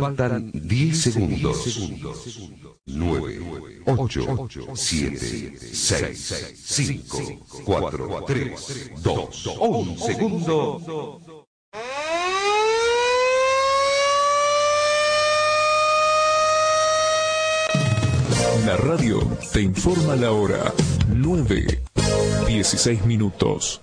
Faltan 10 segundos. 9, 8, 7, 6, 5, 4, 3, 2, 1 segundo. La radio te informa la hora. 9, 16 minutos.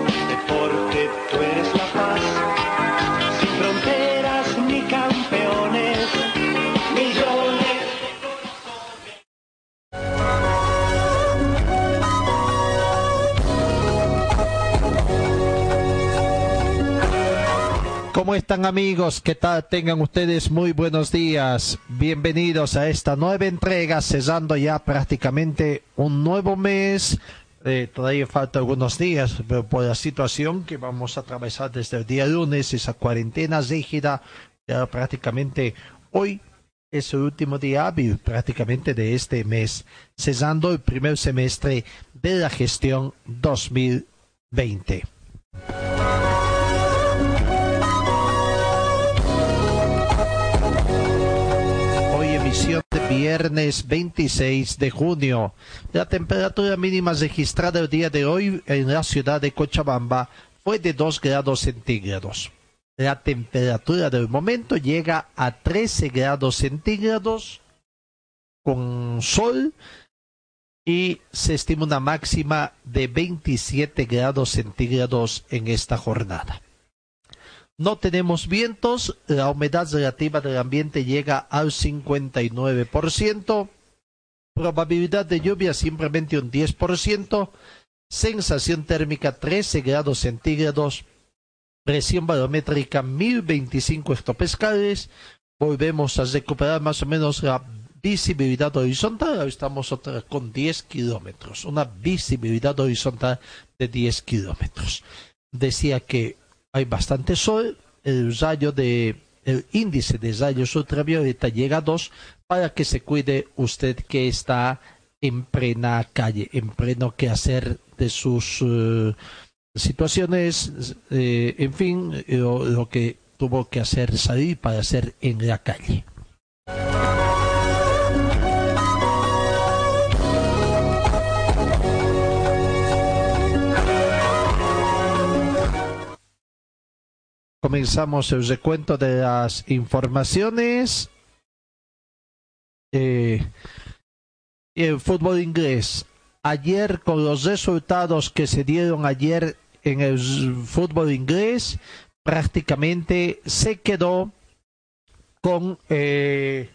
¿Cómo están amigos? ¿Qué tal? Tengan ustedes muy buenos días. Bienvenidos a esta nueva entrega, cesando ya prácticamente un nuevo mes. Eh, todavía falta algunos días, pero por la situación que vamos a atravesar desde el día lunes, esa cuarentena rígida, ya prácticamente hoy es el último día hábil prácticamente de este mes, cesando el primer semestre de la gestión 2020. Viernes 26 de junio. La temperatura mínima registrada el día de hoy en la ciudad de Cochabamba fue de 2 grados centígrados. La temperatura del momento llega a 13 grados centígrados con sol y se estima una máxima de 27 grados centígrados en esta jornada. No tenemos vientos, la humedad relativa del ambiente llega al 59%, probabilidad de lluvia simplemente un 10%, sensación térmica 13 grados centígrados, presión barométrica 1025 hectopascales, volvemos a recuperar más o menos la visibilidad horizontal, ahora estamos con 10 kilómetros, una visibilidad horizontal de 10 kilómetros. Decía que hay bastante sol, el rayo de el índice de rayos ultravioleta llega a 2 para que se cuide usted que está en plena calle, en pleno quehacer de sus eh, situaciones, eh, en fin, lo, lo que tuvo que hacer salir para hacer en la calle. Comenzamos el recuento de las informaciones. Eh, el fútbol inglés. Ayer con los resultados que se dieron ayer en el fútbol inglés, prácticamente se quedó con, eh,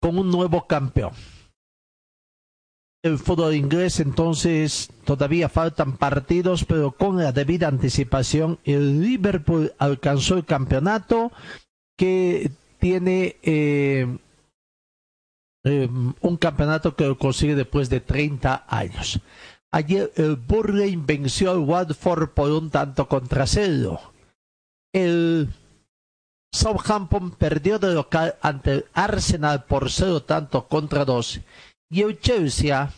con un nuevo campeón el fútbol inglés, entonces todavía faltan partidos, pero con la debida anticipación, el Liverpool alcanzó el campeonato que tiene eh, eh, un campeonato que lo consigue después de 30 años. Ayer el Burnley venció al Watford por un tanto contra cero. El Southampton perdió de local ante el Arsenal por cero tanto contra dos y el Chelsea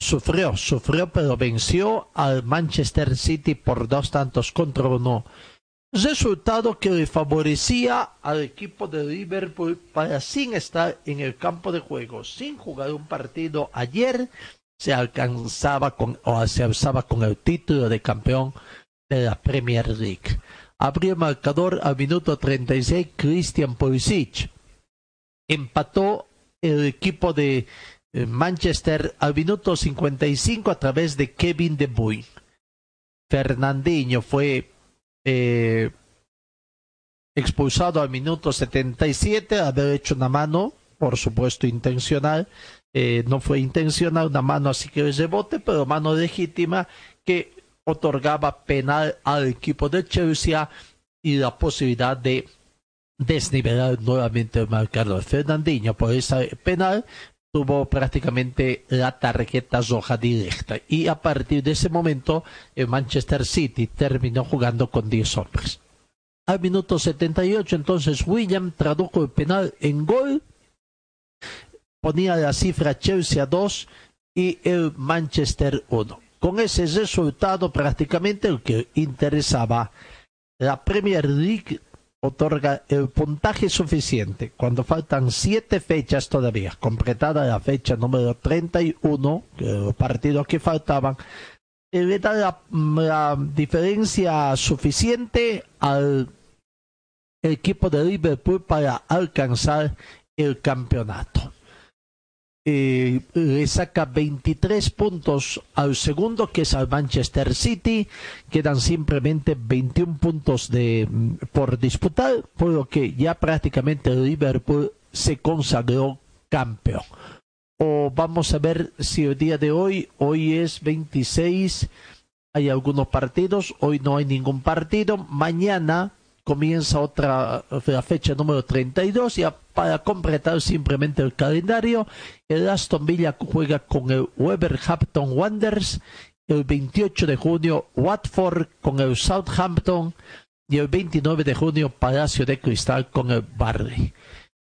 sufrió, sufrió, pero venció al Manchester City por dos tantos contra uno. Resultado que le favorecía al equipo de Liverpool para sin estar en el campo de juego, sin jugar un partido ayer, se alcanzaba con, o se alzaba con el título de campeón de la Premier League. Abrió el marcador al minuto 36 Christian Pulisic. Empató el equipo de Manchester al minuto 55 a través de Kevin De Bruyne. Fernandinho fue eh, expulsado al minuto 77 haber hecho una mano, por supuesto intencional, eh, no fue intencional, una mano así que rebote, pero mano legítima que otorgaba penal al equipo de Chelsea y la posibilidad de desnivelar nuevamente el marcador. Fernandinho por esa penal tuvo prácticamente la tarjeta roja directa y a partir de ese momento el Manchester City terminó jugando con 10 hombres. Al minuto 78 entonces William tradujo el penal en gol, ponía la cifra Chelsea 2 y el Manchester 1. Con ese resultado prácticamente el que interesaba la Premier League otorga el puntaje suficiente. Cuando faltan siete fechas todavía, completada la fecha número 31, que los partidos que faltaban, le da la diferencia suficiente al equipo de Liverpool para alcanzar el campeonato eh, le saca 23 puntos al segundo, que es al Manchester City. Quedan simplemente 21 puntos de, mm, por disputar, por lo que ya prácticamente Liverpool se consagró campeón. O vamos a ver si el día de hoy, hoy es 26, hay algunos partidos, hoy no hay ningún partido. Mañana comienza otra la fecha número 32 y para completar simplemente el calendario el Aston Villa juega con el Wolverhampton Wanderers el 28 de junio Watford con el Southampton y el 29 de junio Palacio de Cristal con el Barley.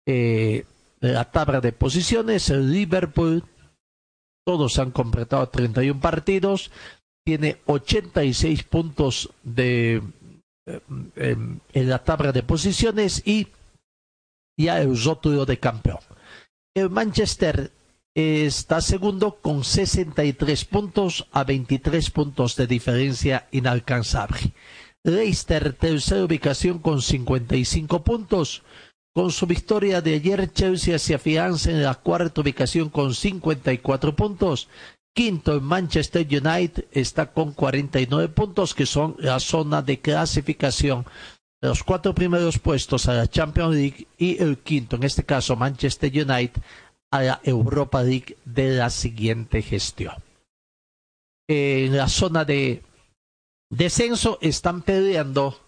Eh, la tabla de posiciones el Liverpool todos han completado 31 partidos tiene 86 puntos de en, la tabla de posiciones y ya el rótulo de campeón. El Manchester está segundo con 63 puntos a 23 puntos de diferencia inalcanzable. Leicester, tercera ubicación con 55 puntos. Con su victoria de ayer, Chelsea se afianza en la cuarta ubicación con 54 puntos. Quinto, el Manchester United está con 49 puntos, que son la zona de clasificación los cuatro primeros puestos a la Champions League y el quinto, en este caso Manchester United, a la Europa League de la siguiente gestión. En la zona de descenso están peleando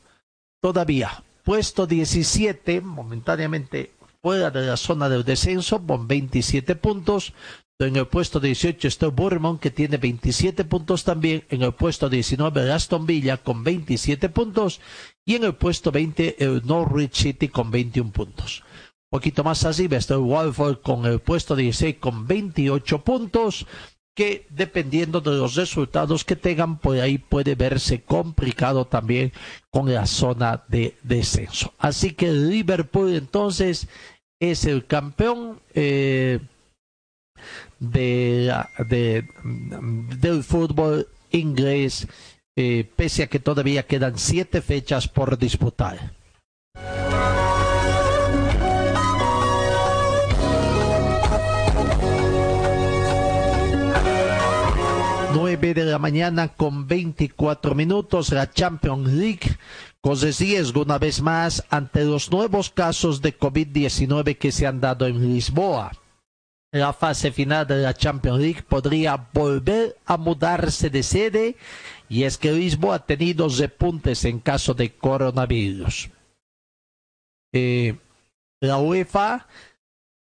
todavía puesto 17, momentáneamente fuera de la zona del descenso, con 27 puntos. En el puesto 18 está el que tiene 27 puntos también. En el puesto 19 Aston Villa con 27 puntos. Y en el puesto 20 el Norwich City con 21 puntos. Un poquito más arriba está el Walford con el puesto 16 con 28 puntos. Que dependiendo de los resultados que tengan, por ahí puede verse complicado también con la zona de descenso. Así que Liverpool entonces es el campeón. Eh, de, de, del fútbol inglés, eh, pese a que todavía quedan siete fechas por disputar. De la mañana con 24 minutos la Champions League corre riesgo una vez más ante los nuevos casos de COVID-19 que se han dado en Lisboa la fase final de la Champions League podría volver a mudarse de sede y es que Lisboa ha tenido repuntes en caso de coronavirus. Eh, la UEFA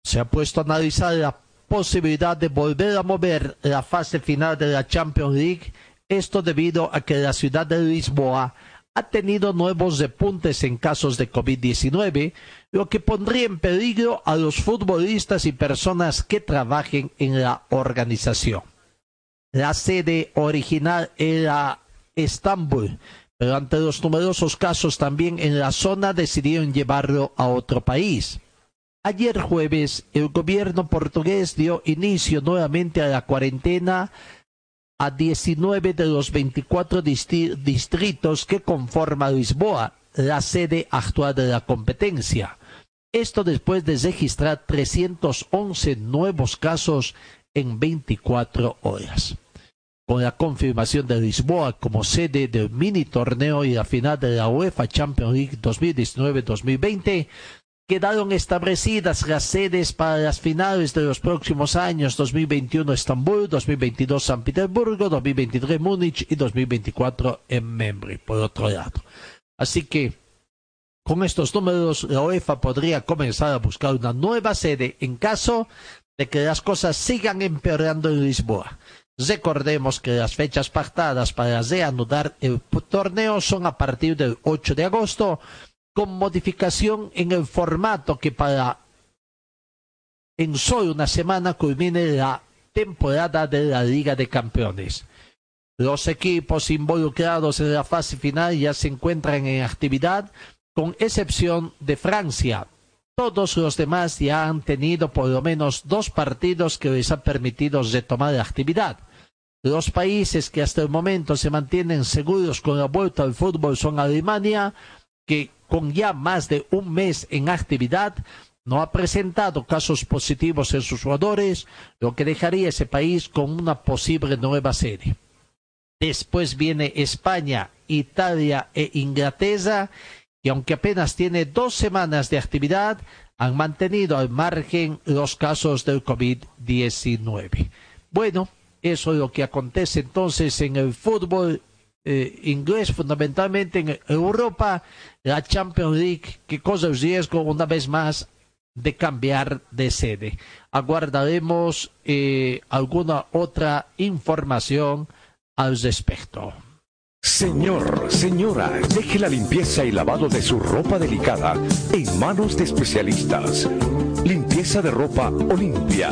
se ha puesto a analizar la posibilidad de volver a mover la fase final de la Champions League, esto debido a que la ciudad de Lisboa ha tenido nuevos repuntes en casos de COVID-19, lo que pondría en peligro a los futbolistas y personas que trabajen en la organización. La sede original era Estambul, pero ante los numerosos casos también en la zona decidieron llevarlo a otro país. Ayer jueves, el gobierno portugués dio inicio nuevamente a la cuarentena a 19 de los 24 distritos que conforman Lisboa, la sede actual de la competencia. Esto después de registrar 311 nuevos casos en 24 horas. Con la confirmación de Lisboa como sede del mini torneo y la final de la UEFA Champions League 2019-2020, quedaron establecidas las sedes para las finales de los próximos años 2021 Estambul, 2022 San Petersburgo, 2023 Múnich y 2024 en Membri, por otro lado. Así que con estos números la UEFA podría comenzar a buscar una nueva sede en caso de que las cosas sigan empeorando en Lisboa. Recordemos que las fechas pactadas para reanudar el torneo son a partir del 8 de agosto, con modificación en el formato que para en solo una semana culmine la temporada de la Liga de Campeones. Los equipos involucrados en la fase final ya se encuentran en actividad, con excepción de Francia. Todos los demás ya han tenido por lo menos dos partidos que les han permitido retomar la actividad. Los países que hasta el momento se mantienen seguros con la vuelta al fútbol son Alemania, que con ya más de un mes en actividad no ha presentado casos positivos en sus jugadores, lo que dejaría ese país con una posible nueva serie. Después viene España, Italia e Inglaterra, que aunque apenas tiene dos semanas de actividad, han mantenido al margen los casos del COVID-19. Bueno, eso es lo que acontece entonces en el fútbol eh, inglés, fundamentalmente en Europa, la Champions League, que cosa el riesgo una vez más de cambiar de sede. Aguardaremos eh, alguna otra información al respecto. Señor, señora, deje la limpieza y lavado de su ropa delicada en manos de especialistas. Limpieza de ropa Olimpia.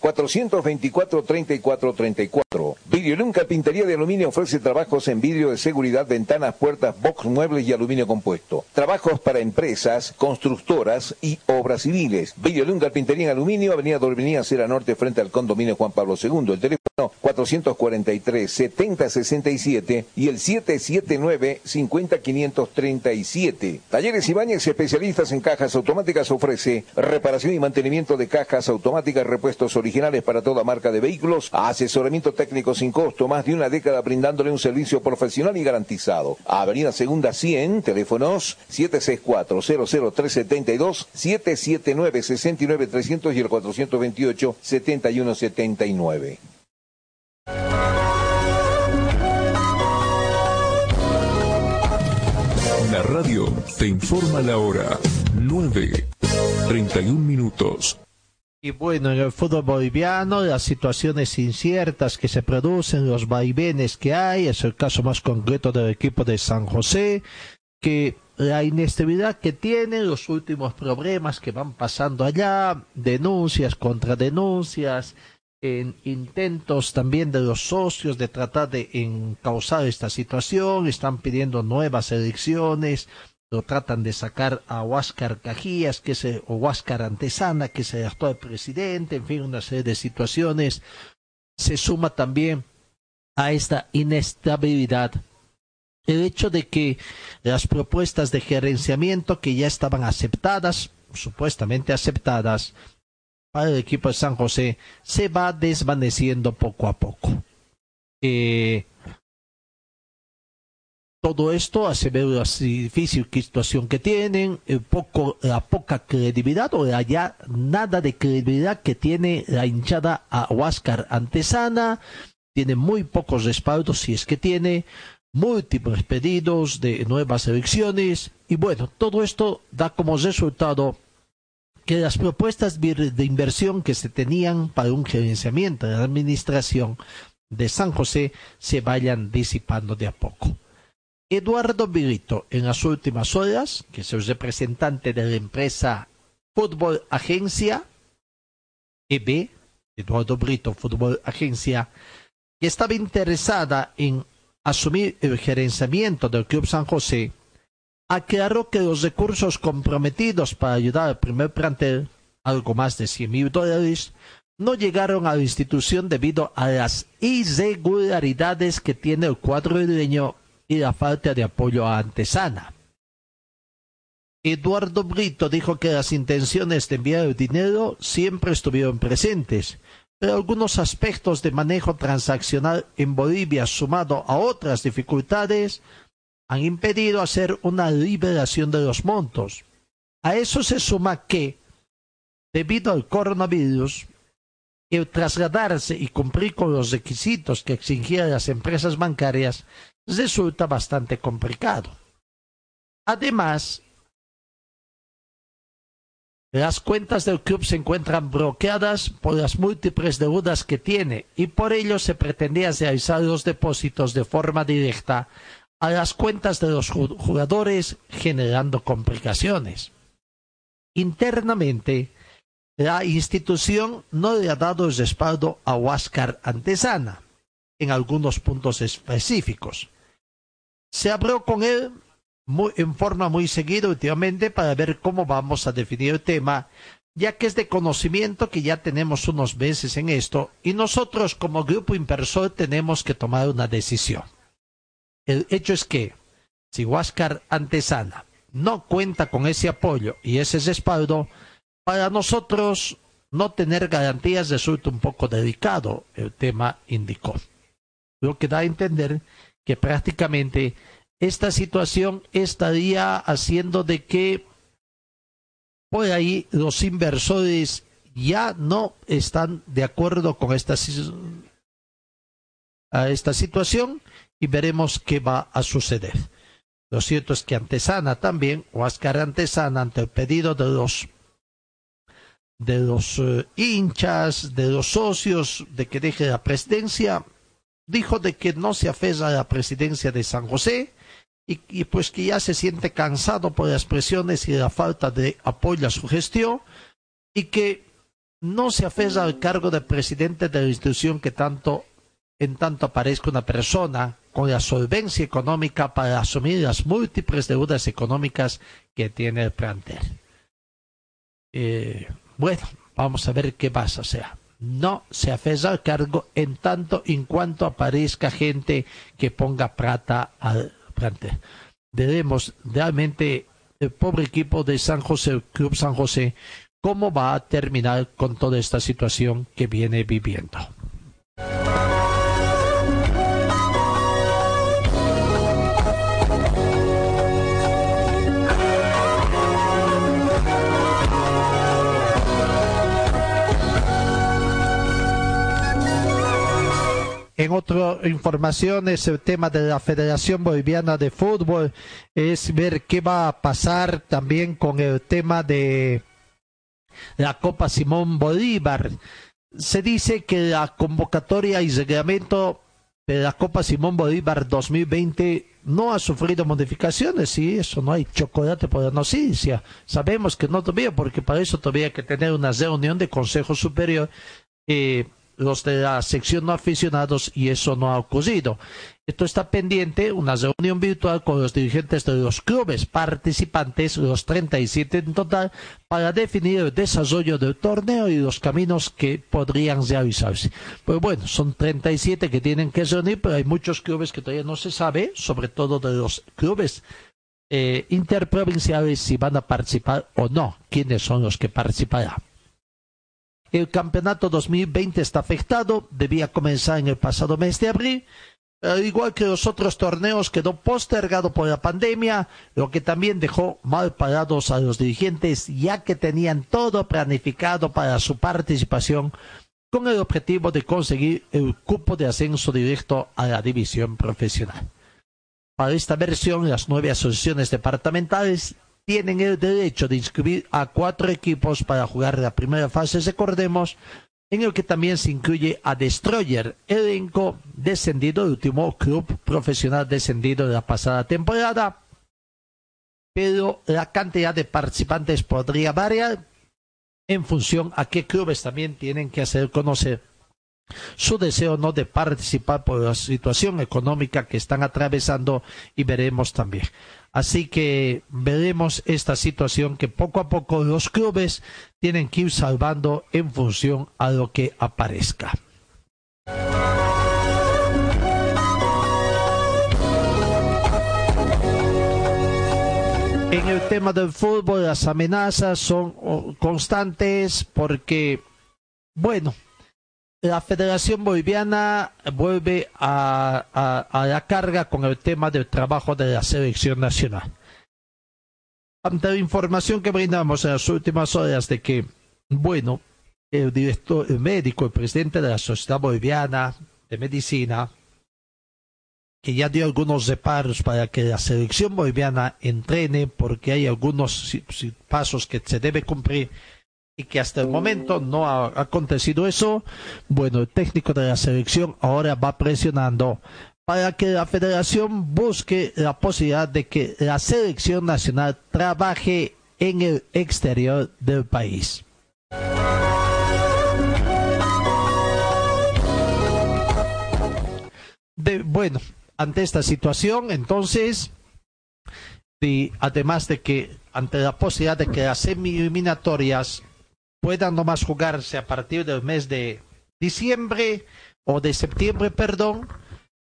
424-3434. Videolum Carpintería de Aluminio ofrece trabajos en vidrio de seguridad, ventanas, puertas, box, muebles y aluminio compuesto. Trabajos para empresas, constructoras y obras civiles. Videolum Carpintería en Aluminio, Avenida Dorminía, Cera Norte, frente al condominio Juan Pablo II. El teléfono 443-7067 y el 779-50537. Talleres Ibáñez, especialistas en cajas automáticas, ofrece reparación y mantenimiento de cajas automáticas, repuestos originales para toda marca de vehículos, asesoramiento técnico sin costo, más de una década brindándole un servicio profesional y garantizado. Avenida Segunda 100, teléfonos 764-00372, 779-69300 y el 428-7179. La radio te informa la hora 9, 31 minutos. Y bueno, en el fútbol boliviano, las situaciones inciertas que se producen, los vaivenes que hay, es el caso más concreto del equipo de San José, que la inestabilidad que tiene, los últimos problemas que van pasando allá, denuncias contra denuncias, en intentos también de los socios de tratar de encauzar esta situación, están pidiendo nuevas elecciones, lo tratan de sacar a Huáscar Cajías, que es el, o Huáscar Antesana, que es el presidente, en fin, una serie de situaciones. Se suma también a esta inestabilidad el hecho de que las propuestas de gerenciamiento que ya estaban aceptadas, supuestamente aceptadas, para el equipo de San José, se va desvaneciendo poco a poco. Eh, todo esto hace ver la difícil situación que tienen, el poco, la poca credibilidad o ya nada de credibilidad que tiene la hinchada a Huáscar Antesana, tiene muy pocos respaldos si es que tiene, múltiples pedidos de nuevas elecciones y bueno, todo esto da como resultado que las propuestas de inversión que se tenían para un gerenciamiento de la administración de San José se vayan disipando de a poco. Eduardo Virito, en las últimas horas, que es el representante de la empresa Fútbol Agencia, EB, Eduardo Brito Fútbol Agencia, que estaba interesada en asumir el gerenciamiento del Club San José, aclaró que los recursos comprometidos para ayudar al primer plantel, algo más de 100 mil dólares, no llegaron a la institución debido a las irregularidades que tiene el cuadro dueño y la falta de apoyo a Antesana. Eduardo Brito dijo que las intenciones de enviar el dinero siempre estuvieron presentes, pero algunos aspectos de manejo transaccional en Bolivia, sumado a otras dificultades, han impedido hacer una liberación de los montos. A eso se suma que, debido al coronavirus, el trasladarse y cumplir con los requisitos que exigían las empresas bancarias resulta bastante complicado. Además, las cuentas del club se encuentran bloqueadas por las múltiples deudas que tiene y por ello se pretendía realizar los depósitos de forma directa a las cuentas de los jugadores generando complicaciones. Internamente, la institución no le ha dado el respaldo a Huáscar Antesana en algunos puntos específicos. Se habló con él en forma muy seguida últimamente para ver cómo vamos a definir el tema, ya que es de conocimiento que ya tenemos unos meses en esto y nosotros como grupo inversor tenemos que tomar una decisión. El hecho es que si Huáscar Antesana no cuenta con ese apoyo y ese respaldo, para nosotros no tener garantías resulta un poco delicado, el tema indicó. Lo que da a entender que prácticamente esta situación estaría haciendo de que por ahí los inversores ya no están de acuerdo con esta, a esta situación y veremos qué va a suceder. Lo cierto es que Antesana también, o Antesana, ante el pedido de los de los eh, hinchas, de los socios, de que deje la presidencia, dijo de que no se aferra a la presidencia de San José, y, pues que ya se siente cansado por las presiones y la falta de apoyo a su gestión y que no se aferra al cargo de presidente de la institución que tanto en tanto aparezca una persona con la solvencia económica para asumir las múltiples deudas económicas que tiene el plantel. Eh, bueno, vamos a ver qué pasa. Sea, no se aferra al cargo en tanto en cuanto aparezca gente que ponga plata al frente. Veremos realmente el pobre equipo de San José, el Club San José, cómo va a terminar con toda esta situación que viene viviendo. En otra información es el tema de la Federación Boliviana de Fútbol, es ver qué va a pasar también con el tema de la Copa Simón Bolívar. Se dice que la convocatoria y reglamento de la Copa Simón Bolívar 2020 no ha sufrido modificaciones y eso no hay chocolate por la noticia. Sabemos que no todavía, porque para eso todavía hay que tener una reunión de Consejo Superior. Eh, los de la sección no aficionados y eso no ha ocurrido. Esto está pendiente, una reunión virtual con los dirigentes de los clubes participantes, los 37 en total, para definir el desarrollo del torneo y los caminos que podrían realizarse. Pues bueno, son 37 que tienen que reunir, pero hay muchos clubes que todavía no se sabe, sobre todo de los clubes eh, interprovinciales, si van a participar o no, quiénes son los que participarán. El campeonato 2020 está afectado, debía comenzar en el pasado mes de abril, al igual que los otros torneos quedó postergado por la pandemia, lo que también dejó mal parados a los dirigentes, ya que tenían todo planificado para su participación con el objetivo de conseguir el cupo de ascenso directo a la división profesional. Para esta versión, las nueve asociaciones departamentales tienen el derecho de inscribir a cuatro equipos para jugar la primera fase, recordemos, en el que también se incluye a Destroyer, elenco descendido, el último club profesional descendido de la pasada temporada. Pero la cantidad de participantes podría variar en función a qué clubes también tienen que hacer conocer su deseo no de participar por la situación económica que están atravesando y veremos también. Así que veremos esta situación que poco a poco los clubes tienen que ir salvando en función a lo que aparezca. En el tema del fútbol las amenazas son constantes porque, bueno, la Federación Boliviana vuelve a, la carga con el tema del trabajo de la selección nacional. Ante la información que brindamos en las últimas horas de que, bueno, el director médico, el presidente de la Sociedad Boliviana de Medicina, que ya dio algunos reparos para que la selección boliviana entrene porque hay algunos pasos que se debe cumplir y que hasta el momento no ha acontecido eso, bueno, el técnico de la selección ahora va presionando para que la federación busque la posibilidad de que la selección nacional trabaje en el exterior del país. bueno, ante esta situación, entonces, y además de que ante la posibilidad de que las semi-eliminatorias puedan nomás jugarse a partir del mes de diciembre o de septiembre, perdón,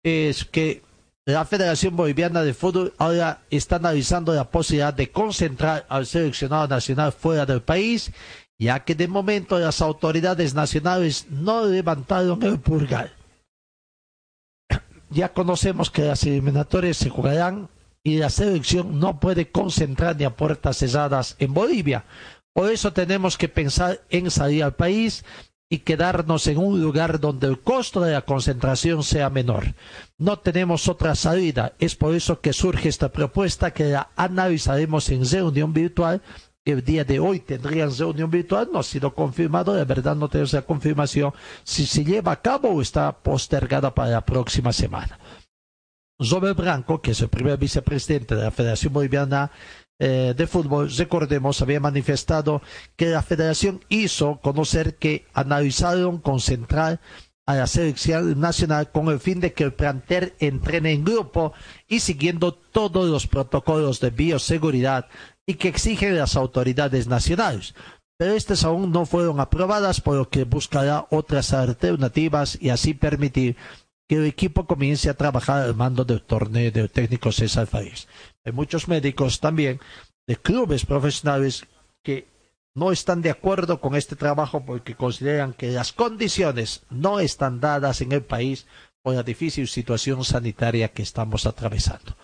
es que la Federación Boliviana de Fútbol ahora está analizando la posibilidad de concentrar al seleccionado nacional fuera del país, ya que de momento las autoridades nacionales no levantaron el pulgar. Ya conocemos que las eliminatorias se jugarán y la selección no puede concentrar ni a puertas cerradas en Bolivia, por eso tenemos que pensar en salir al país y quedarnos en un lugar donde el costo de la concentración sea menor. No tenemos otra salida. Es por eso que surge esta propuesta que la analizaremos en reunión virtual. El día de hoy tendrían reunión virtual, no ha sido confirmado, de verdad no tenemos la confirmación si se lleva a cabo o está postergada para la próxima semana. Robert Branco, que es el primer vicepresidente de la Federación Boliviana eh, de fútbol, recordemos, había manifestado que la federación hizo conocer que analizaron concentrar a la selección nacional con el fin de que el plantel entrene en grupo y siguiendo todos los protocolos de bioseguridad y que exigen las autoridades nacionales. pero estas aún no fueron aprobadas, por lo que buscará otras alternativas y así permitir que el equipo comience a trabajar al mando del torneo del técnico César Farías. Hay muchos médicos también de clubes profesionales que no están de acuerdo con este trabajo porque consideran que las condiciones no están dadas en el país por la difícil situación sanitaria que estamos atravesando.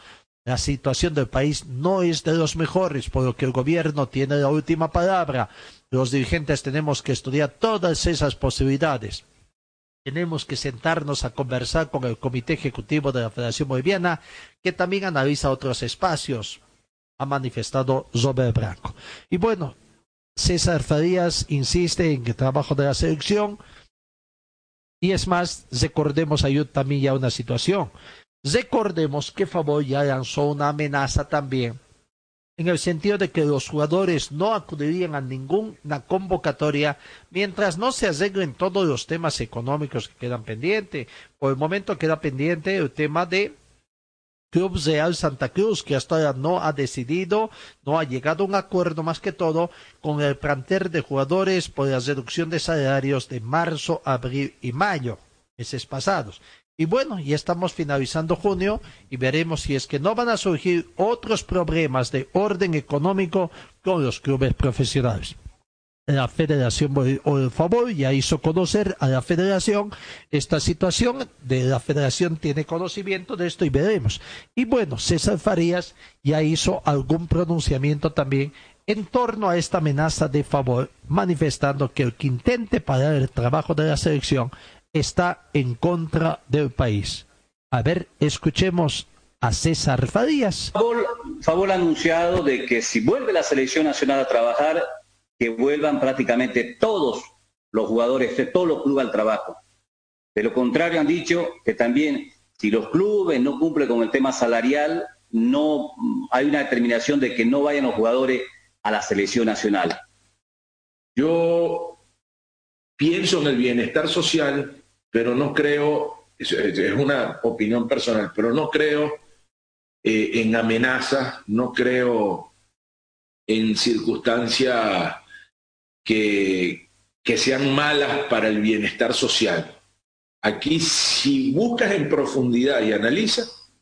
La situación del país no es de los mejores, por lo que el gobierno tiene la última palabra. Los dirigentes tenemos que estudiar todas esas posibilidades. Tenemos que sentarnos a conversar con el Comité Ejecutivo de la Federación Boliviana, que también analiza otros espacios, ha manifestado Robert Branco. Y bueno, César Farías insiste en el trabajo de la selección. Y es más, recordemos ahí también ya una situación. Recordemos que Favor ya lanzó una amenaza también, en el sentido de que los jugadores no acudirían a ninguna convocatoria mientras no se arreglen todos los temas económicos que quedan pendientes. Por el momento queda pendiente el tema de Club Real Santa Cruz, que hasta ahora no ha decidido, no ha llegado a un acuerdo más que todo con el plantel de jugadores por la reducción de salarios de marzo, abril y mayo, meses pasados. Y bueno, ya estamos finalizando junio y veremos si es que no van a surgir otros problemas de orden económico con los clubes profesionales la Federación el favor ya hizo conocer a la Federación esta situación, de la Federación tiene conocimiento de esto y veremos. Y bueno, César Farías ya hizo algún pronunciamiento también en torno a esta amenaza de favor, manifestando que el que intente parar el trabajo de la selección está en contra del país. A ver, escuchemos a César Farías. Favor, favor anunciado de que si vuelve la selección nacional a trabajar, que vuelvan prácticamente todos los jugadores de todos los clubes al trabajo. De lo contrario han dicho que también si los clubes no cumplen con el tema salarial, no hay una determinación de que no vayan los jugadores a la selección nacional. Yo pienso en el bienestar social, pero no creo, es una opinión personal, pero no creo eh, en amenazas, no creo en circunstancias que, que sean malas para el bienestar social. Aquí si buscas en profundidad y analizas,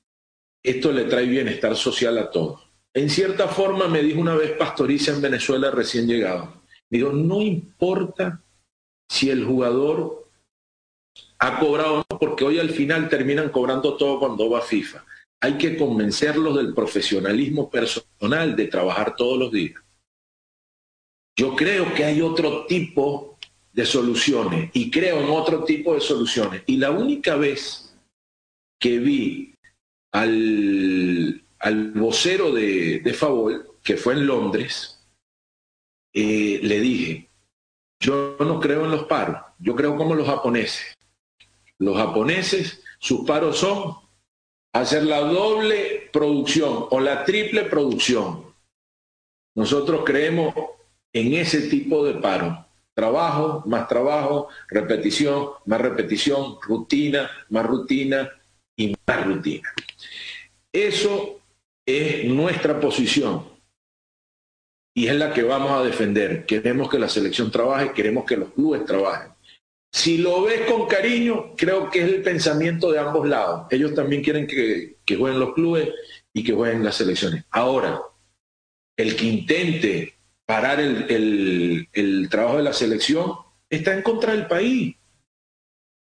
esto le trae bienestar social a todos. En cierta forma me dijo una vez Pastoriza en Venezuela recién llegado. Digo, no importa si el jugador ha cobrado porque hoy al final terminan cobrando todo cuando va FIFA. Hay que convencerlos del profesionalismo personal, de trabajar todos los días. Yo creo que hay otro tipo de soluciones y creo en otro tipo de soluciones. Y la única vez que vi al, al vocero de, de Favol, que fue en Londres, eh, le dije, yo no creo en los paros, yo creo como los japoneses. Los japoneses, sus paros son hacer la doble producción o la triple producción. Nosotros creemos en ese tipo de paro. Trabajo, más trabajo, repetición, más repetición, rutina, más rutina y más rutina. Eso es nuestra posición y es la que vamos a defender. Queremos que la selección trabaje, queremos que los clubes trabajen. Si lo ves con cariño, creo que es el pensamiento de ambos lados. Ellos también quieren que, jueguen los clubes y que jueguen las selecciones. Ahora, el que intente parar el, el, trabajo de la selección, está en contra del país.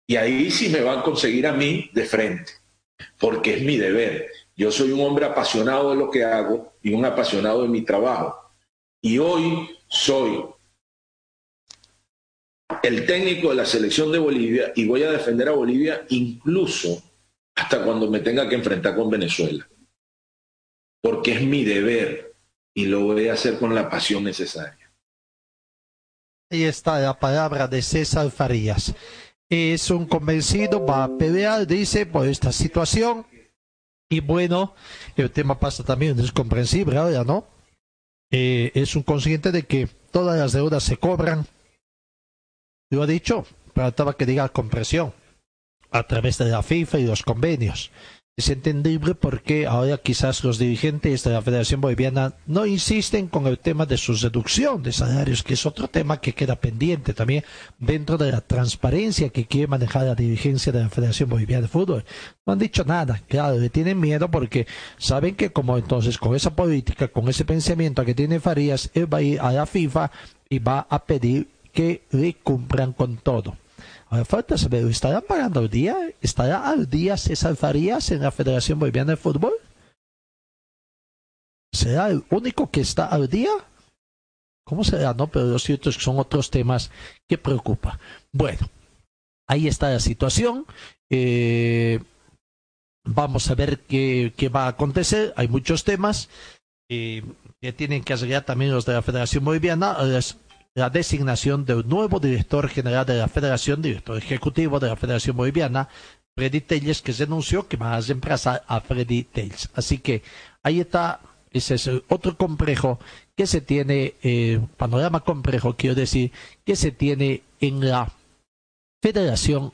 Y ahí sí me van a conseguir a mí de frente, porque es mi deber. Yo soy un hombre apasionado de lo que hago y un apasionado de mi trabajo. Y hoy soy el técnico de la selección de Bolivia y voy a defender a Bolivia incluso hasta cuando me tenga que enfrentar con Venezuela. Porque es mi deber y lo voy a hacer con la pasión necesaria. Ahí está la palabra de César Farías. Es un convencido, va a pelear, dice, por esta situación. Y bueno, el tema pasa también, es comprensible ahora, ¿no? Eh, es un consciente de que todas las deudas se cobran. Lo ha dicho, trataba que diga compresión a través de la FIFA y los convenios. es entendible porque ahora quizás los dirigentes de la Federación Boliviana no insisten con el tema de su reducción de salarios, que es otro tema que queda pendiente también dentro de la transparencia que quiere manejar la dirigencia de la Federación Boliviana de Fútbol. No han dicho nada, claro, le tienen miedo porque saben que como entonces con esa política, con ese pensamiento que tiene Farías, él va a ir a la FIFA y va a pedir que le cumplan con todo. Ahora falta saber, ¿estará pagando al día? ¿Estará al día César Farías en la Federación Boliviana de Fútbol? ¿Será el único que está al día? ¿Cómo será? No, pero lo cierto es que son otros temas que preocupan. Bueno, ahí está la situación. Eh, vamos a ver qué, qué, va a acontecer. Hay muchos temas eh, que tienen que arreglar también los de la Federación Boliviana la designación del nuevo director general de la Federación, director ejecutivo de la Federación Boliviana, Freddy Telles, que se anunció que va a reemplazar a Freddy Telles. Así que ahí está, ese es otro complejo que se tiene, eh, panorama complejo, quiero decir, que se tiene en la Federación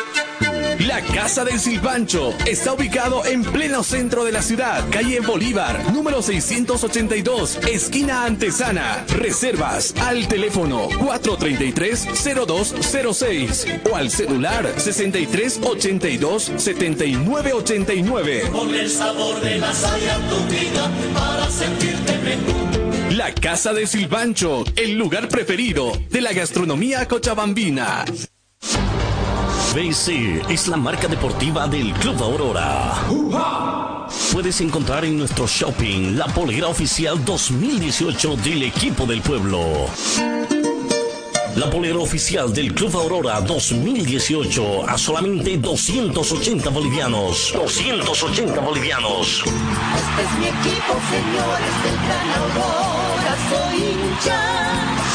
La Casa del Silpancho está ubicado en pleno centro de la ciudad, calle Bolívar, número 682, esquina Antesana. Reservas al teléfono 433-0206 o al celular 6382-7989. Con el sabor de la saya tu vida para sentirte mejor. La Casa del Silpancho, el lugar preferido de la gastronomía cochabambina. BC es la marca deportiva del Club Aurora. Puedes encontrar en nuestro shopping la polera oficial 2018 del equipo del pueblo. La polera oficial del Club Aurora 2018 a solamente 280 bolivianos. 280 bolivianos. Este es mi equipo, señores del Gran Aurora, soy hincha.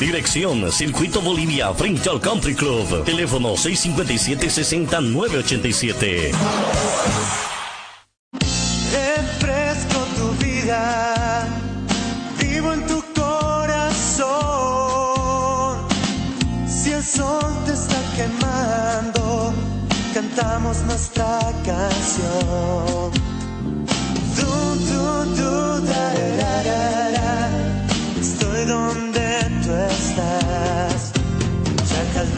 Dirección Circuito Bolivia frente al Country Club. Teléfono 657-6987. Refresco tu vida, vivo en tu corazón. Si el sol te está quemando, cantamos nuestra canción.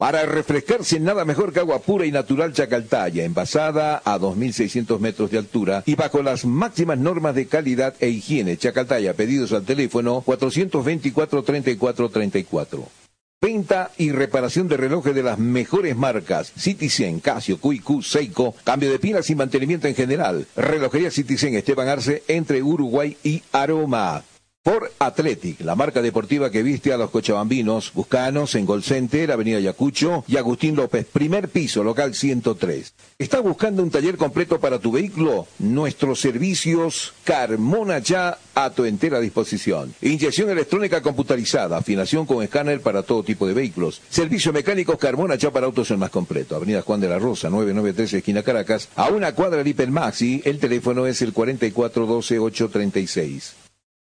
Para refrescarse, nada mejor que agua pura y natural Chacaltaya, envasada a 2.600 metros de altura y bajo las máximas normas de calidad e higiene. Chacaltaya, pedidos al teléfono 424-3434. Venta y reparación de relojes de las mejores marcas. Citizen, Casio, QQ, Seiko. Cambio de pilas y mantenimiento en general. Relojería Citizen Esteban Arce entre Uruguay y Aroma. Por Athletic, la marca deportiva que viste a los cochabambinos, buscanos en Gol Center, Avenida Yacucho y Agustín López, primer piso, local 103. ¿Estás buscando un taller completo para tu vehículo? Nuestros servicios Carmona ya a tu entera disposición. Inyección electrónica computarizada, afinación con escáner para todo tipo de vehículos. Servicio mecánico Carmona ya para autos el más completo. Avenida Juan de la Rosa, 993 esquina Caracas, a una cuadra de Maxi. El teléfono es el 4412-836.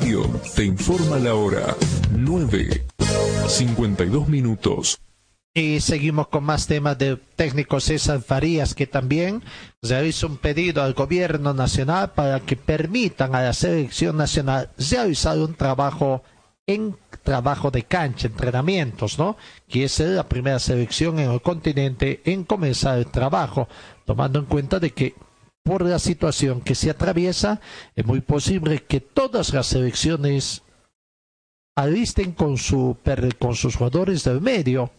Radio te informa la hora 9, 52 minutos. Y seguimos con más temas del técnico César Farías, que también hizo un pedido al gobierno nacional para que permitan a la selección nacional realizar un trabajo en trabajo de cancha, entrenamientos, ¿no? Que es la primera selección en el continente en comenzar el trabajo, tomando en cuenta de que por la situación que se atraviesa, es muy posible que todas las selecciones alisten con, su, con sus jugadores del medio,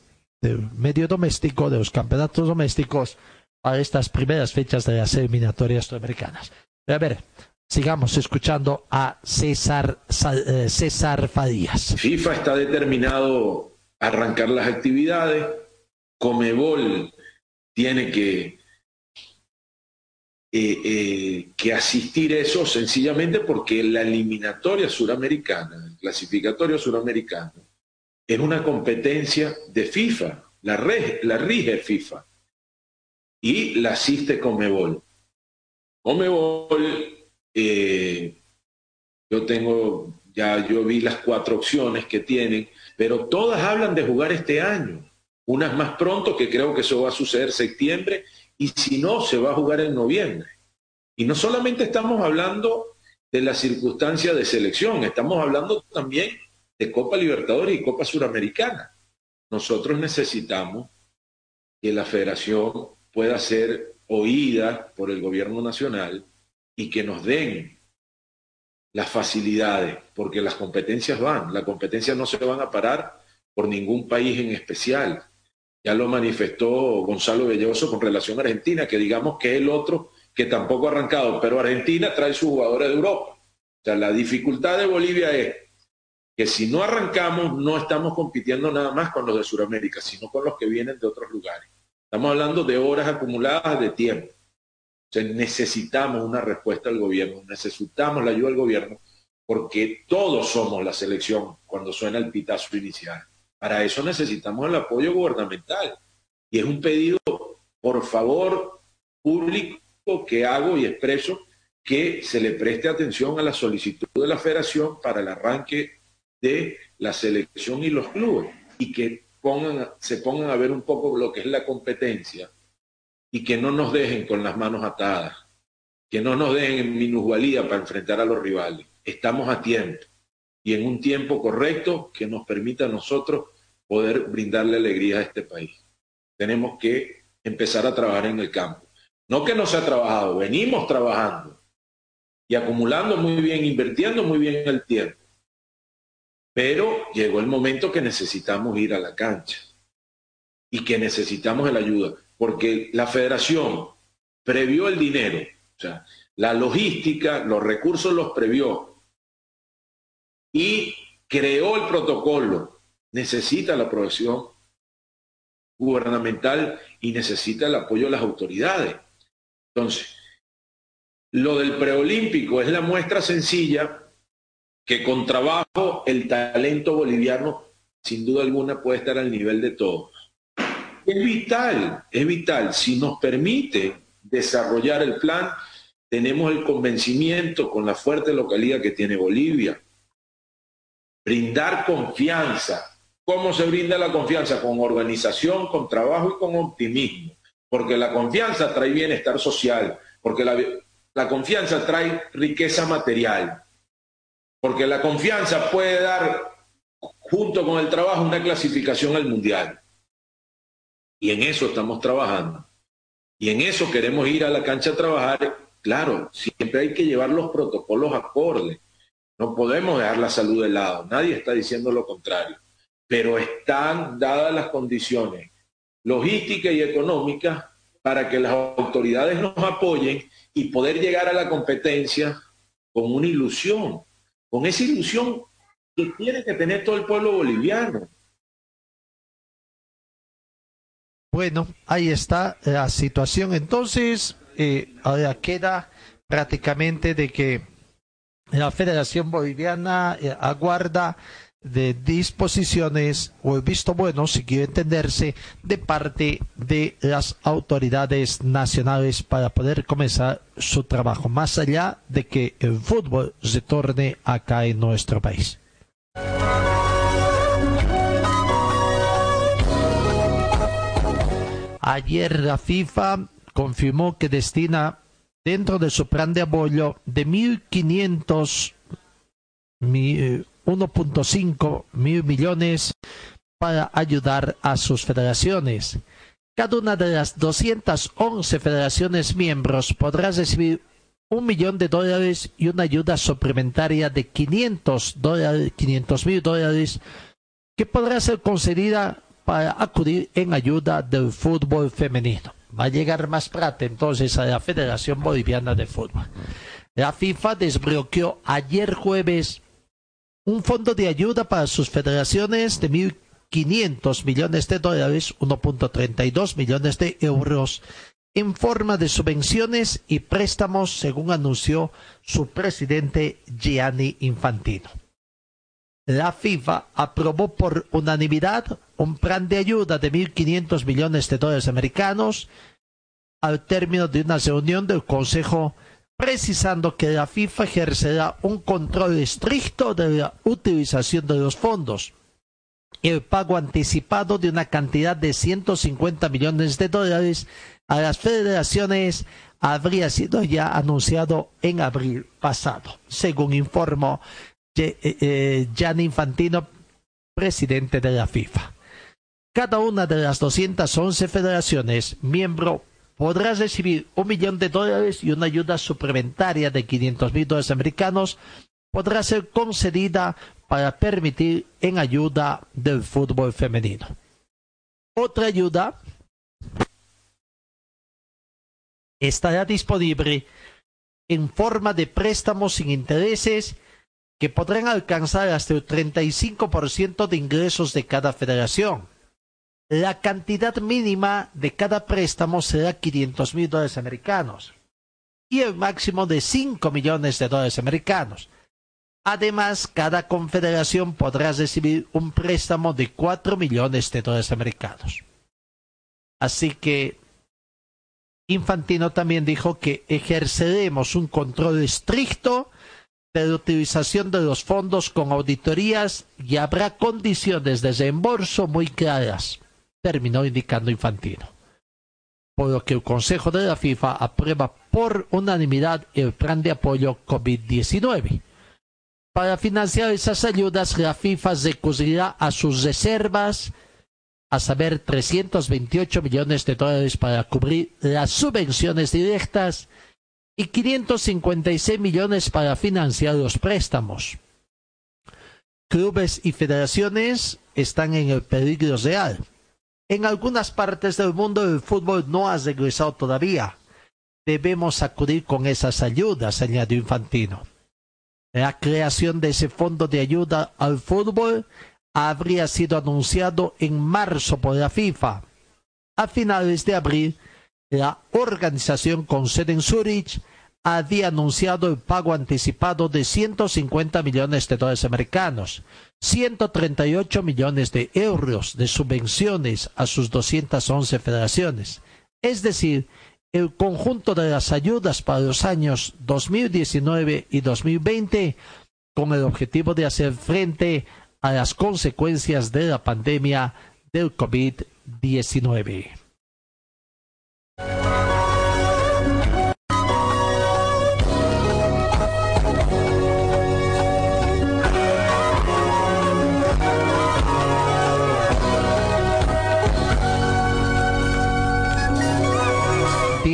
del medio doméstico, de los campeonatos domésticos, para estas primeras fechas de las eliminatorias sudamericanas. A ver, Sigamos escuchando a César, eh, César Fadías. FIFA está determinado a arrancar las actividades. Comebol tiene que, eh, eh, que asistir eso sencillamente porque la eliminatoria suramericana, el clasificatorio suramericano, es una competencia de FIFA, la, la rige FIFA y la asiste Comebol. Comebol eh, yo tengo, ya yo vi las cuatro opciones que tienen, pero todas hablan de jugar este año. Unas más pronto, que creo que eso va a suceder septiembre, y si no, se va a jugar en noviembre. Y no solamente estamos hablando de la circunstancia de selección, estamos hablando también de Copa Libertadores y Copa Suramericana. Nosotros necesitamos que la federación pueda ser oída por el gobierno nacional y que nos den las facilidades, porque las competencias van, las competencias no se van a parar por ningún país en especial. Ya lo manifestó Gonzalo Belloso con relación a Argentina, que digamos que es el otro que tampoco ha arrancado, pero Argentina trae sus jugadores de Europa. O sea, la dificultad de Bolivia es que si no arrancamos, no estamos compitiendo nada más con los de Sudamérica, sino con los que vienen de otros lugares. Estamos hablando de horas acumuladas de tiempo necesitamos una respuesta del gobierno, necesitamos la ayuda del gobierno, porque todos somos la selección cuando suena el pitazo inicial. Para eso necesitamos el apoyo gubernamental. Y es un pedido, por favor, público que hago y expreso que se le preste atención a la solicitud de la federación para el arranque de la selección y los clubes y que se pongan a ver un poco lo que es la competencia y que no nos dejen con las manos atadas, que no nos dejen en minusvalía para enfrentar a los rivales. Estamos a tiempo y en un tiempo correcto que nos permita a nosotros poder brindarle alegría a este país. tenemos que empezar a trabajar en el campo. No que no se ha trabajado, venimos trabajando y acumulando muy bien, invirtiendo muy bien el tiempo. Pero llegó el momento que necesitamos ir a la cancha y que necesitamos la ayuda, porque la federación previó el dinero, la logística, los recursos los previó y creó el protocolo. Necesita la aprobación gubernamental y necesita el apoyo de las autoridades. Entonces, lo del preolímpico es la muestra sencilla que con trabajo el talento boliviano sin duda alguna puede estar al nivel de todos. Es vital, es vital. Si nos permite desarrollar el plan, tenemos el convencimiento con la fuerte localidad que tiene Bolivia. Brindar confianza. ¿Cómo se brinda la confianza? Con organización, con trabajo y con optimismo. Porque la confianza trae bienestar social, porque la, confianza trae riqueza material, porque la confianza puede dar, junto con el trabajo, una clasificación al mundial. Y en eso estamos trabajando. Y en eso queremos ir a la cancha a trabajar. Claro, siempre hay que llevar los protocolos acordes. No podemos dejar la salud de lado. Nadie está diciendo lo contrario. Pero están dadas las condiciones logísticas y económicas para que las autoridades nos apoyen y poder llegar a la competencia con una ilusión, con esa ilusión que tiene que tener todo el pueblo boliviano. Bueno, ahí está la situación. Entonces, eh, ahora queda prácticamente de que la Federación Boliviana eh, aguarda de disposiciones o el visto bueno, si quiere entenderse, de parte de las autoridades nacionales para poder comenzar su trabajo, más allá de que el fútbol se torne acá en nuestro país. Ayer la FIFA confirmó que destina dentro de su plan de apoyo de 1.500 1.5 mil millones para ayudar a sus federaciones. Cada una de las 211 federaciones miembros podrá recibir un millón de dólares y una ayuda suplementaria de 500 mil dólares que podrá ser concedida para acudir en ayuda del fútbol femenino. Va a llegar más plata entonces a la Federación Boliviana de Fútbol. La FIFA desbloqueó ayer jueves un fondo de ayuda para sus federaciones de 1.500 millones de dólares, 1.32 millones de euros, en forma de subvenciones y préstamos, según anunció su presidente Gianni Infantino la FIFA aprobó por unanimidad un plan de ayuda de 1.500 millones de dólares americanos al término de una reunión del Consejo precisando que la FIFA ejercerá un control estricto de la utilización de los fondos. El pago anticipado de una cantidad de 150 millones de dólares a las federaciones habría sido ya anunciado en abril pasado, según informó eh, eh, Gianni Infantino, presidente de la FIFA. Cada una de las 211 federaciones miembro podrá recibir un millón de dólares y una ayuda suplementaria de 500 mil dólares americanos podrá ser concedida para permitir en ayuda del fútbol femenino. Otra ayuda estará disponible en forma de préstamos sin intereses que podrán alcanzar hasta el 35% de ingresos de cada federación. La cantidad mínima de cada préstamo será 500 mil dólares americanos y el máximo de 5 millones de dólares americanos. Además, cada confederación podrá recibir un préstamo de 4 millones de dólares americanos. Así que Infantino también dijo que ejerceremos un control estricto de utilización de los fondos con auditorías y habrá condiciones de reembolso muy claras, terminó indicando Infantino. Por lo que el Consejo de la FIFA aprueba por unanimidad el plan de apoyo COVID-19. Para financiar esas ayudas, la FIFA recurrirá a sus reservas a saber 328 millones de dólares para cubrir las subvenciones directas y 556 millones para financiar los préstamos. Clubes y federaciones están en el peligro real. En algunas partes del mundo el fútbol no ha regresado todavía. Debemos acudir con esas ayudas, añadió Infantino. La creación de ese fondo de ayuda al fútbol habría sido anunciado en marzo por la FIFA. A finales de abril, la organización con sede en Zurich había anunciado el pago anticipado de 150 millones de dólares americanos, 138 millones de euros de subvenciones a sus 211 federaciones, es decir, el conjunto de las ayudas para los años 2019 y 2020 con el objetivo de hacer frente a las consecuencias de la pandemia del COVID-19.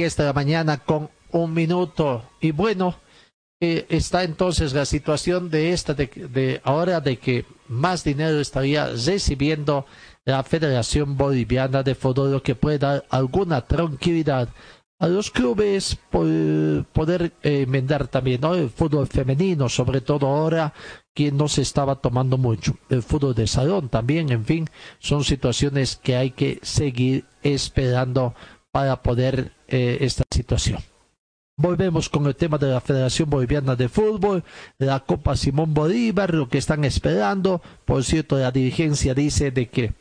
De la mañana con un minuto. Y bueno, eh, está entonces la situación de esta, de, ahora de que más dinero estaría recibiendo la Federación Boliviana de Fútbol, lo que puede dar alguna tranquilidad a los clubes por poder eh, enmendar también ¿no? el fútbol femenino, sobre todo ahora que no se estaba tomando mucho. El fútbol de salón también, en fin, son situaciones que hay que seguir esperando para poder eh, esta situación. Volvemos con el tema de la Federación Boliviana de Fútbol, la Copa Simón Bolívar, lo que están esperando. Por cierto, la dirigencia dice de que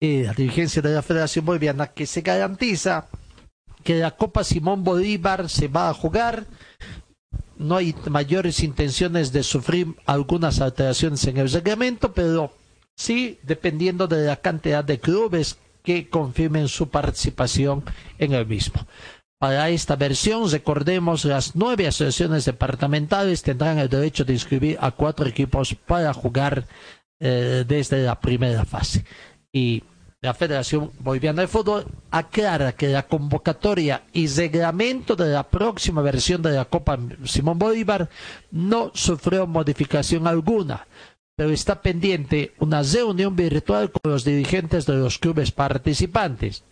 eh, la dirigencia de la Federación Boliviana que se garantiza que la Copa Simón Bolívar se va a jugar. No hay mayores intenciones de sufrir algunas alteraciones en el reglamento, pero sí dependiendo de la cantidad de clubes que confirmen su participación en el mismo. Para esta versión, recordemos, las nueve asociaciones departamentales tendrán el derecho de inscribir a cuatro equipos para jugar eh, desde la primera fase. Y la Federación Boliviana de Fútbol aclara que la convocatoria y reglamento de la próxima versión de la Copa Simón Bolívar no sufrió modificación alguna pero está pendiente una reunión virtual con los dirigentes de los clubes participantes.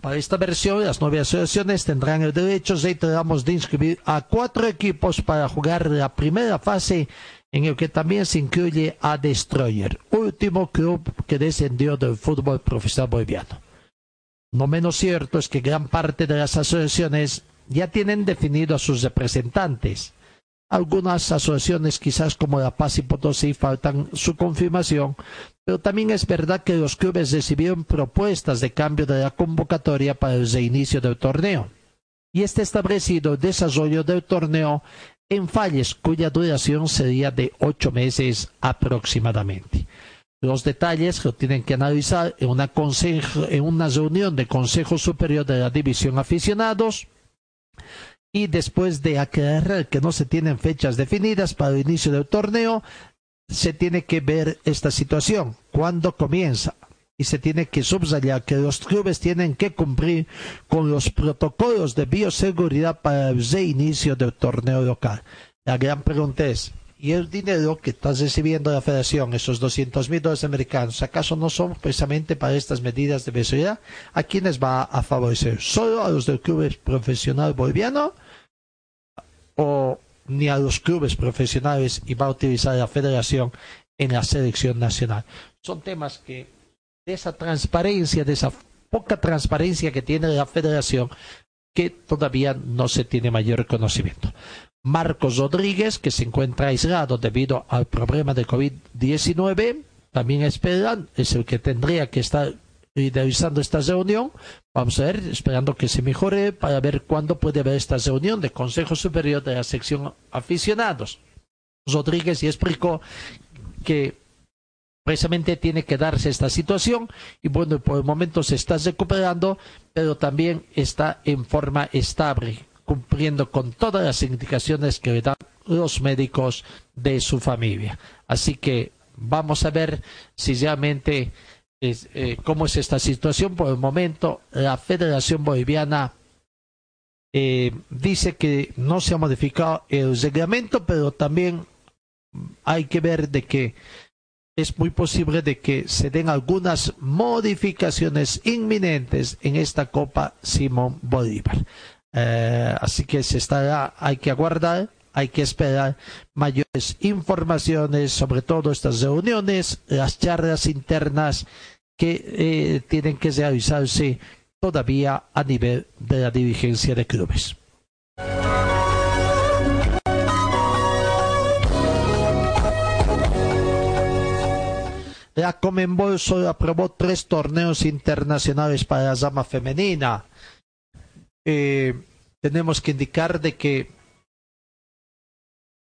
Para esta versión, las nueve asociaciones tendrán el derecho, reiteramos, de inscribir a cuatro equipos para jugar la primera fase, en el que también se incluye a Destroyer, último club que descendió del fútbol profesional boliviano. No menos cierto es que gran parte de las asociaciones ya tienen definido a sus representantes algunas asociaciones, quizás como La Paz y Potosí, faltan su confirmación, pero también es verdad que los clubes recibieron propuestas de cambio de la convocatoria para el reinicio del torneo. Y está establecido el desarrollo del torneo en falles cuya duración sería de ocho meses aproximadamente. Los detalles lo tienen que analizar en una, en una reunión de Consejo Superior de la División Aficionados y después de aclarar que no se tienen fechas definidas para el inicio del torneo, se tiene que ver esta situación, cuándo comienza. Y se tiene que subrayar que los clubes tienen que cumplir con los protocolos de bioseguridad para el reinicio del torneo local. La gran pregunta es, ¿y el dinero que está recibiendo la federación, esos 200 mil dólares americanos, acaso no son precisamente para estas medidas de bioseguridad? ¿A quiénes va a favorecer? ¿Solo a los del club profesional boliviano? o ni a los clubes profesionales y va a utilizar la federación en la selección nacional. Son temas que de esa transparencia, de esa poca transparencia que tiene la federación, que todavía no se tiene mayor conocimiento. Marcos Rodríguez, que se encuentra aislado debido al problema de COVID-19, también esperan, es el que tendría que estar liderizando esta reunión. Vamos a ver, esperando que se mejore para ver cuándo puede haber esta reunión de Consejo Superior de la sección aficionados. Rodríguez y explicó que precisamente tiene que darse esta situación y bueno, por el momento se está recuperando, pero también está en forma estable, cumpliendo con todas las indicaciones que le dan los médicos de su familia. Así que vamos a ver si realmente eh, cómo es esta situación. Por el momento, la Federación Boliviana eh, dice que no se ha modificado el reglamento, pero también hay que ver de que es muy posible de que se den algunas modificaciones inminentes en esta Copa Simón Bolívar. Eh, así que se estará, hay que aguardar, hay que esperar mayores informaciones sobre todo estas reuniones, las charlas internas que eh, tienen que realizarse todavía a nivel de la dirigencia de clubes. La Comenbol solo aprobó tres torneos internacionales para la llama femenina. Eh, tenemos que indicar de que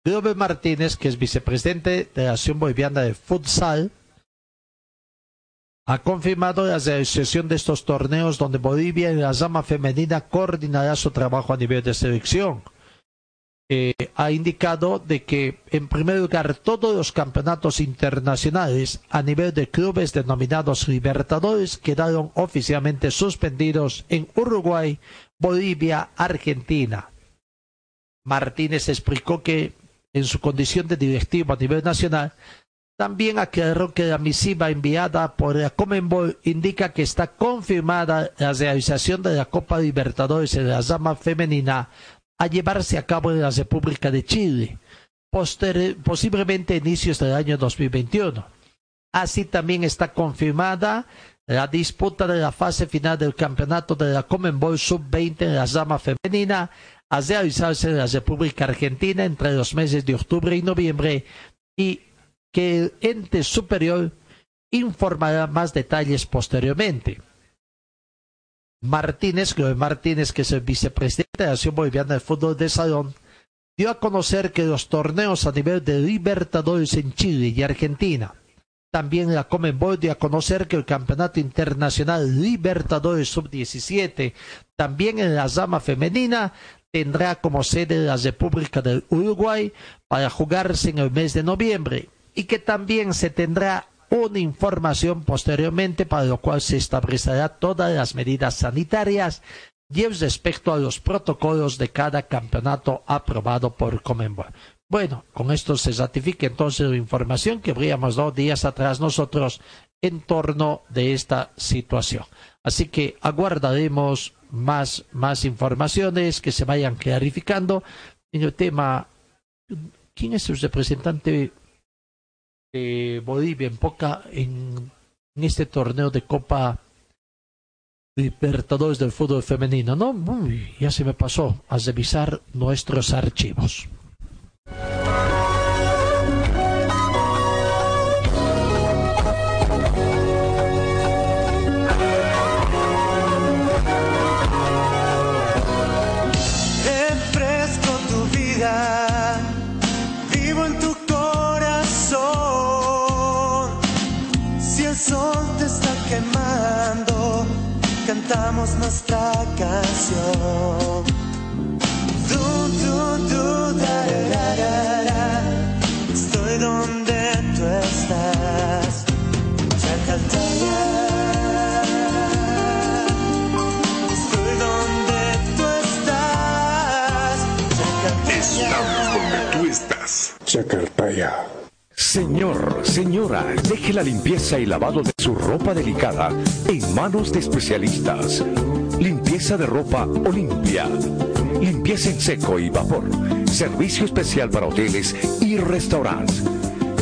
Globe Martínez, que es vicepresidente de la Asociación Boliviana de Futsal, ha confirmado la realización de estos torneos donde Bolivia en la llama femenina coordinará su trabajo a nivel de selección. Eh, ha indicado de que, en primer lugar, todos los campeonatos internacionales a nivel de clubes denominados Libertadores quedaron oficialmente suspendidos en Uruguay, Bolivia, Argentina. Martínez explicó que, en su condición de directivo a nivel nacional, también aclaró que la misiva enviada por la Comenbol indica que está confirmada la realización de la Copa Libertadores en la llama femenina a llevarse a cabo en la República de Chile, posiblemente a inicios del año 2021. Así también está confirmada la disputa de la fase final del campeonato de la Comenbol Sub-20 en la llama femenina a realizarse en la República Argentina entre los meses de octubre y noviembre y que el ente superior informará más detalles posteriormente. Martínez, Martínez, que es el vicepresidente de la Asociación Boliviana de Fútbol de Salón, dio a conocer que los torneos a nivel de Libertadores en Chile y Argentina, también la Comenbol dio a conocer que el Campeonato Internacional Libertadores Sub-17, también en la rama femenina, tendrá como sede la República del Uruguay para jugarse en el mes de noviembre y que también se tendrá una información posteriormente para lo cual se establecerá todas las medidas sanitarias y respecto a los protocolos de cada campeonato aprobado por Comenbol. Bueno, con esto se ratifica entonces la información que habríamos dado días atrás nosotros en torno de esta situación. Así que aguardaremos más, más informaciones que se vayan clarificando en el tema. ¿Quién es el representante de Bolivia en poca en, este torneo de Copa Libertadores del fútbol femenino, ¿no? ya se me pasó a revisar nuestros archivos. Cantamos nuestra canción. Du, du, du, da, da, Señor, señora, deje la limpieza y lavado de su ropa delicada en manos de especialistas. Limpieza de ropa Olimpia. Limpieza en seco y vapor. Servicio especial para hoteles y restaurantes.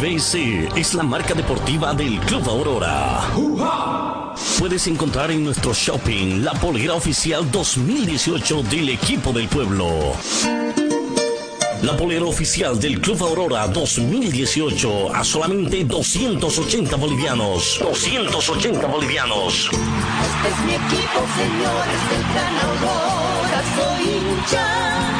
BC es la marca deportiva del Club Aurora. Puedes encontrar en nuestro shopping la polera oficial 2018 del equipo del pueblo. La polera oficial del Club Aurora 2018 a solamente 280 bolivianos. 280 bolivianos. Este es mi equipo, señores del Gran Aurora, soy hincha.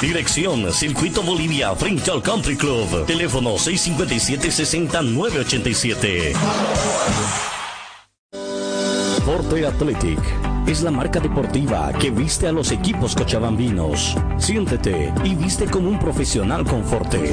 Dirección Circuito Bolivia frente al Country Club. Teléfono 657-6987. Forte Athletic es la marca deportiva que viste a los equipos cochabambinos. Siéntete y viste como un profesional con Forte.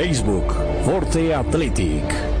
Facebook, Forte Athletic.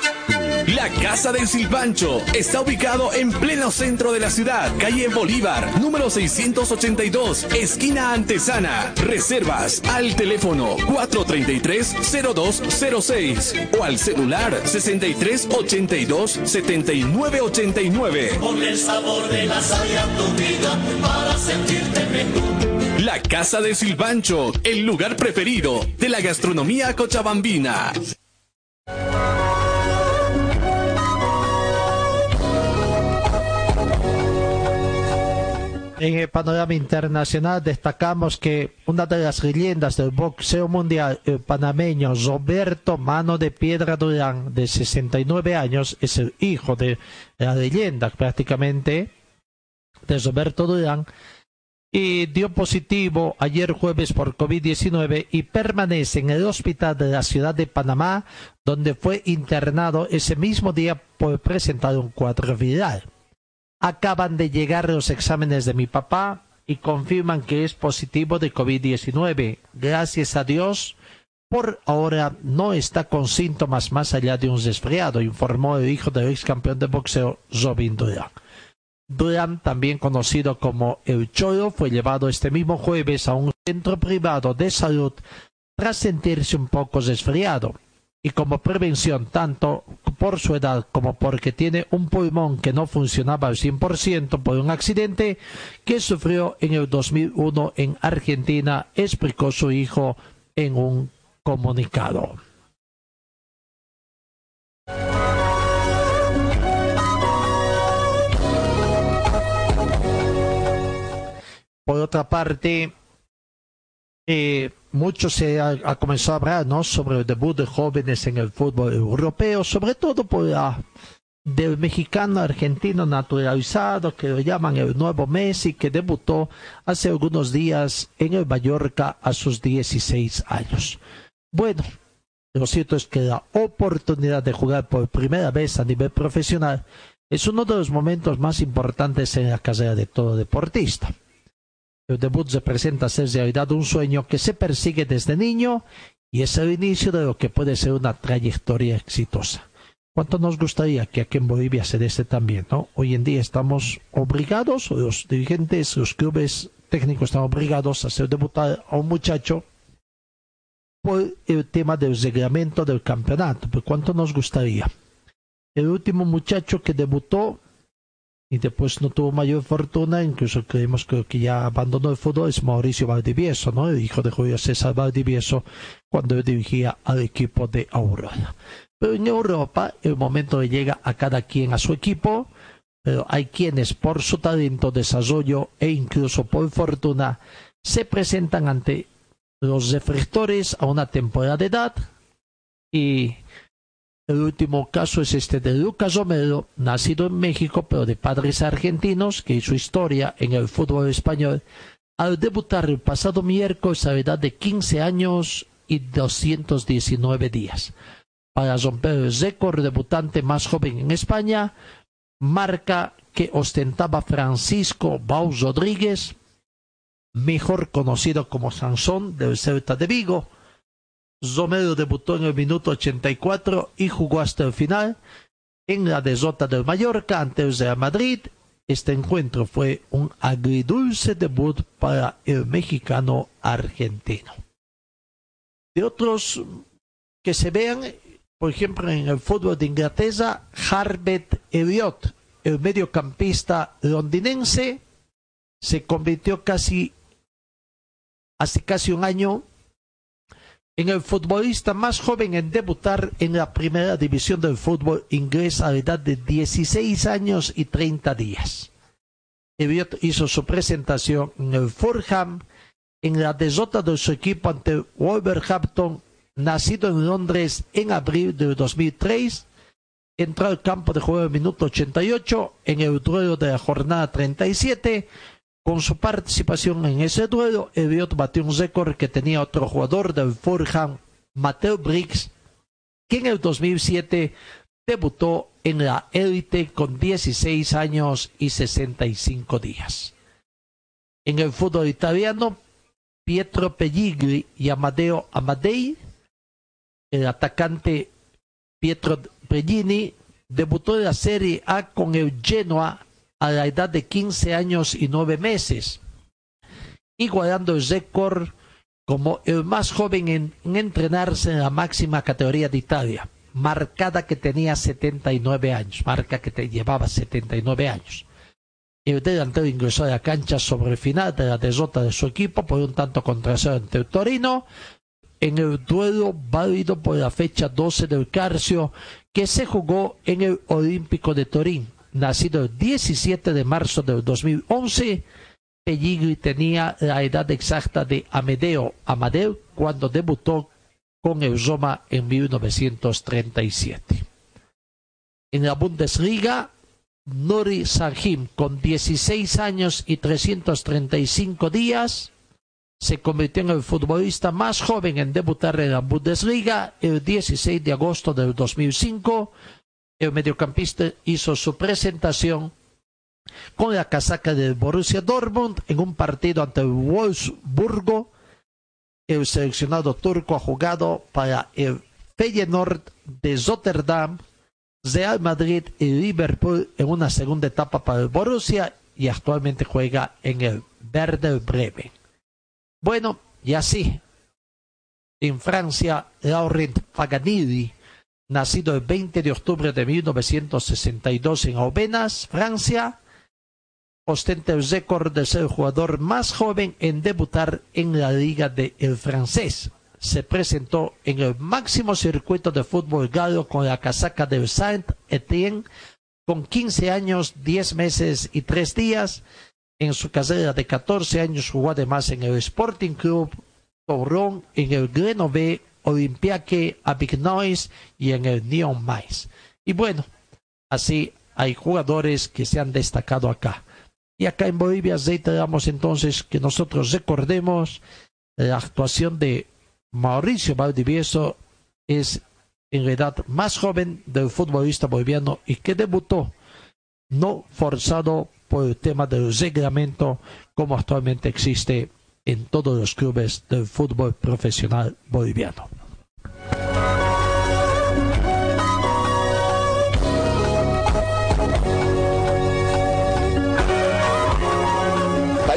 La Casa del Silpancho está ubicado en pleno centro de la ciudad, calle Bolívar, número 682, esquina Antesana. Reservas al teléfono 433-0206 o al celular 6382-7989. Ponle el sabor de la sal a tu vida para sentirte mejor. La Casa del Silpancho, el lugar preferido de la gastronomía cochabambina. En el panorama internacional destacamos que una de las leyendas del boxeo mundial el panameño Roberto Mano de Piedra Durán, de 69 años, es el hijo de la leyenda prácticamente de Roberto Durán, y dio positivo ayer jueves por COVID-19 y permanece en el hospital de la ciudad de Panamá, donde fue internado ese mismo día por presentar un cuadro viral. Acaban de llegar los exámenes de mi papá y confirman que es positivo de COVID-19. Gracias a Dios, por ahora no está con síntomas más allá de un resfriado, informó el hijo del ex campeón de boxeo, Robin Durán. Durán, también conocido como El Choro, fue llevado este mismo jueves a un centro privado de salud tras sentirse un poco resfriado. Y como prevención, tanto por su edad como porque tiene un pulmón que no funcionaba al 100% por un accidente que sufrió en el 2001 en Argentina, explicó su hijo en un comunicado. Por otra parte, eh, mucho se ha, comenzado a hablar ¿no? sobre el debut de jóvenes en el fútbol europeo, sobre todo por la del mexicano argentino naturalizado que lo llaman el nuevo Messi, que debutó hace algunos días en el Mallorca a sus 16 años. Bueno, lo cierto es que la oportunidad de jugar por primera vez a nivel profesional es uno de los momentos más importantes en la carrera de todo deportista. El debut representa ser realidad un sueño que se persigue desde niño y es el inicio de lo que puede ser una trayectoria exitosa. ¿Cuánto nos gustaría que aquí en Bolivia se dese también, no? Hoy en día estamos obligados, los dirigentes, los clubes técnicos están obligados a hacer debutar a un muchacho por el tema del reglamento del campeonato, por cuánto nos gustaría. El último muchacho que debutó y después no tuvo mayor fortuna, incluso creemos que, que ya abandonó el fútbol, es Mauricio Valdivieso, ¿no? el hijo de Julio César Valdivieso, cuando dirigía al equipo de Aurora. Pero en Europa el momento le llega a cada quien a su equipo, pero hay quienes por su talento, desarrollo e incluso por fortuna se presentan ante los reflectores a una temporada de edad y el último caso es este de Lucas Romero, nacido en México pero de padres argentinos, que hizo historia en el fútbol español al debutar el pasado miércoles a la edad de 15 años y 219 días. Para romper el récord debutante más joven en España, marca que ostentaba Francisco Baus Rodríguez, mejor conocido como Sansón del Celta de Vigo, Romero debutó en el minuto 84 y jugó hasta el final en la derrota del Mallorca ante el Real Madrid. Este encuentro fue un agridulce debut para el mexicano argentino. De otros que se vean, por ejemplo, en el fútbol de Inglaterra, Harbet Elliott, el mediocampista londinense, se convirtió casi hace casi un año en el futbolista más joven en debutar en la primera división del fútbol inglés a la edad de 16 años y 30 días. Elliot hizo su presentación en el Fulham en la derrota de su equipo ante Wolverhampton, nacido en Londres en abril de 2003. Entró al campo de juego en el minuto 88 en el duelo de la jornada 37 con su participación en ese duelo, Elliot batió un récord que tenía otro jugador del Fulham, Mateo Briggs, que en el 2007 debutó en la élite con 16 años y 65 días. En el fútbol italiano, Pietro Pelligri y Amadeo Amadei, el atacante Pietro Pellini, debutó en la Serie A con el Genoa a la edad de 15 años y 9 meses, igualando el récord como el más joven en, entrenarse en la máxima categoría de Italia, marcada que tenía 79 años, marca que te llevaba 79 años. El delantero ingresó a la cancha sobre el final de la derrota de su equipo por un tanto contra cero ante el Torino, en el duelo válido por la fecha 12 del Carcio que se jugó en el Olímpico de Turín nacido el 17 de marzo del 2011, Pelligri tenía la edad exacta de Amedeo Amadeo cuando debutó con el Roma en 1937. En la Bundesliga, Nuri Sahim, con 16 años y 335 días, se convirtió en el futbolista más joven en debutar en la Bundesliga el 16 de agosto del 2005 el mediocampista hizo su presentación con la casaca del Borussia Dortmund en un partido ante el Wolfsburgo. El seleccionado turco ha jugado para el Feyenoord de Rotterdam, Real Madrid y Liverpool en una segunda etapa para el Borussia y actualmente juega en el Werder Bremen. Bueno, y así, en Francia, Laurent Paganini nacido el 20 de octubre de 1962 en Aubenas, Francia, ostenta el récord de ser el jugador más joven en debutar en la Liga el Francés. Se presentó en el máximo circuito de fútbol galo con la casaca del Saint-Étienne con 15 años, 10 meses y 3 días. En su carrera de 14 años jugó además en el Sporting Club Tourón, en el Grenoble Olympique a Big Noise y en el Neon Mais. Y bueno, así hay jugadores que se han destacado acá. Y acá en Bolivia reiteramos entonces que nosotros recordemos la actuación de Mauricio Valdivieso es en la edad más joven del futbolista boliviano y que debutó no forzado por el tema del reglamento como actualmente existe en todos los clubes del fútbol profesional boliviano.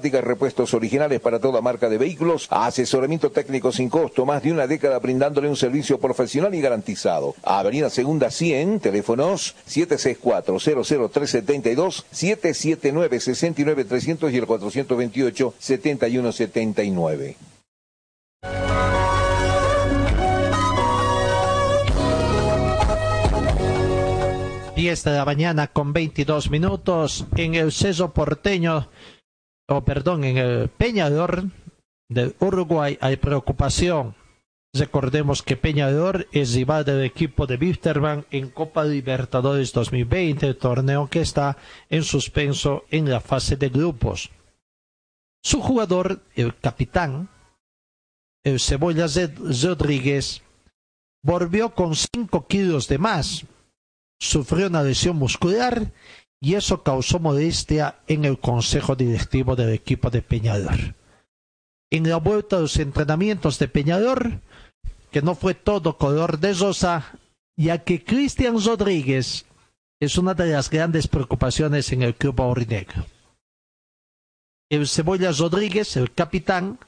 repuestos originales para toda marca de vehículos, asesoramiento técnico sin costo, más de una década brindándole un servicio profesional y garantizado. Avenida Segunda 100, teléfonos 764-00372, 779-69300 y el 428-7179. Diez de la mañana con 22 minutos en el Ceso Porteño, o perdón, en el Peñador del Uruguay hay preocupación. Recordemos que Peñador es rival del equipo de Wisterman en Copa Libertadores 2020, el torneo que está en suspenso en la fase de grupos. Su jugador, el capitán, el Cebolla Rodríguez, volvió con 5 kilos de más, sufrió una lesión muscular y eso causó modestia en el consejo directivo del equipo de Peñador. En la vuelta a los entrenamientos de Peñador, que no fue todo color de rosa, ya que Cristian Rodríguez es una de las grandes preocupaciones en el club aurinegro. El Cebolla Rodríguez, el capitán,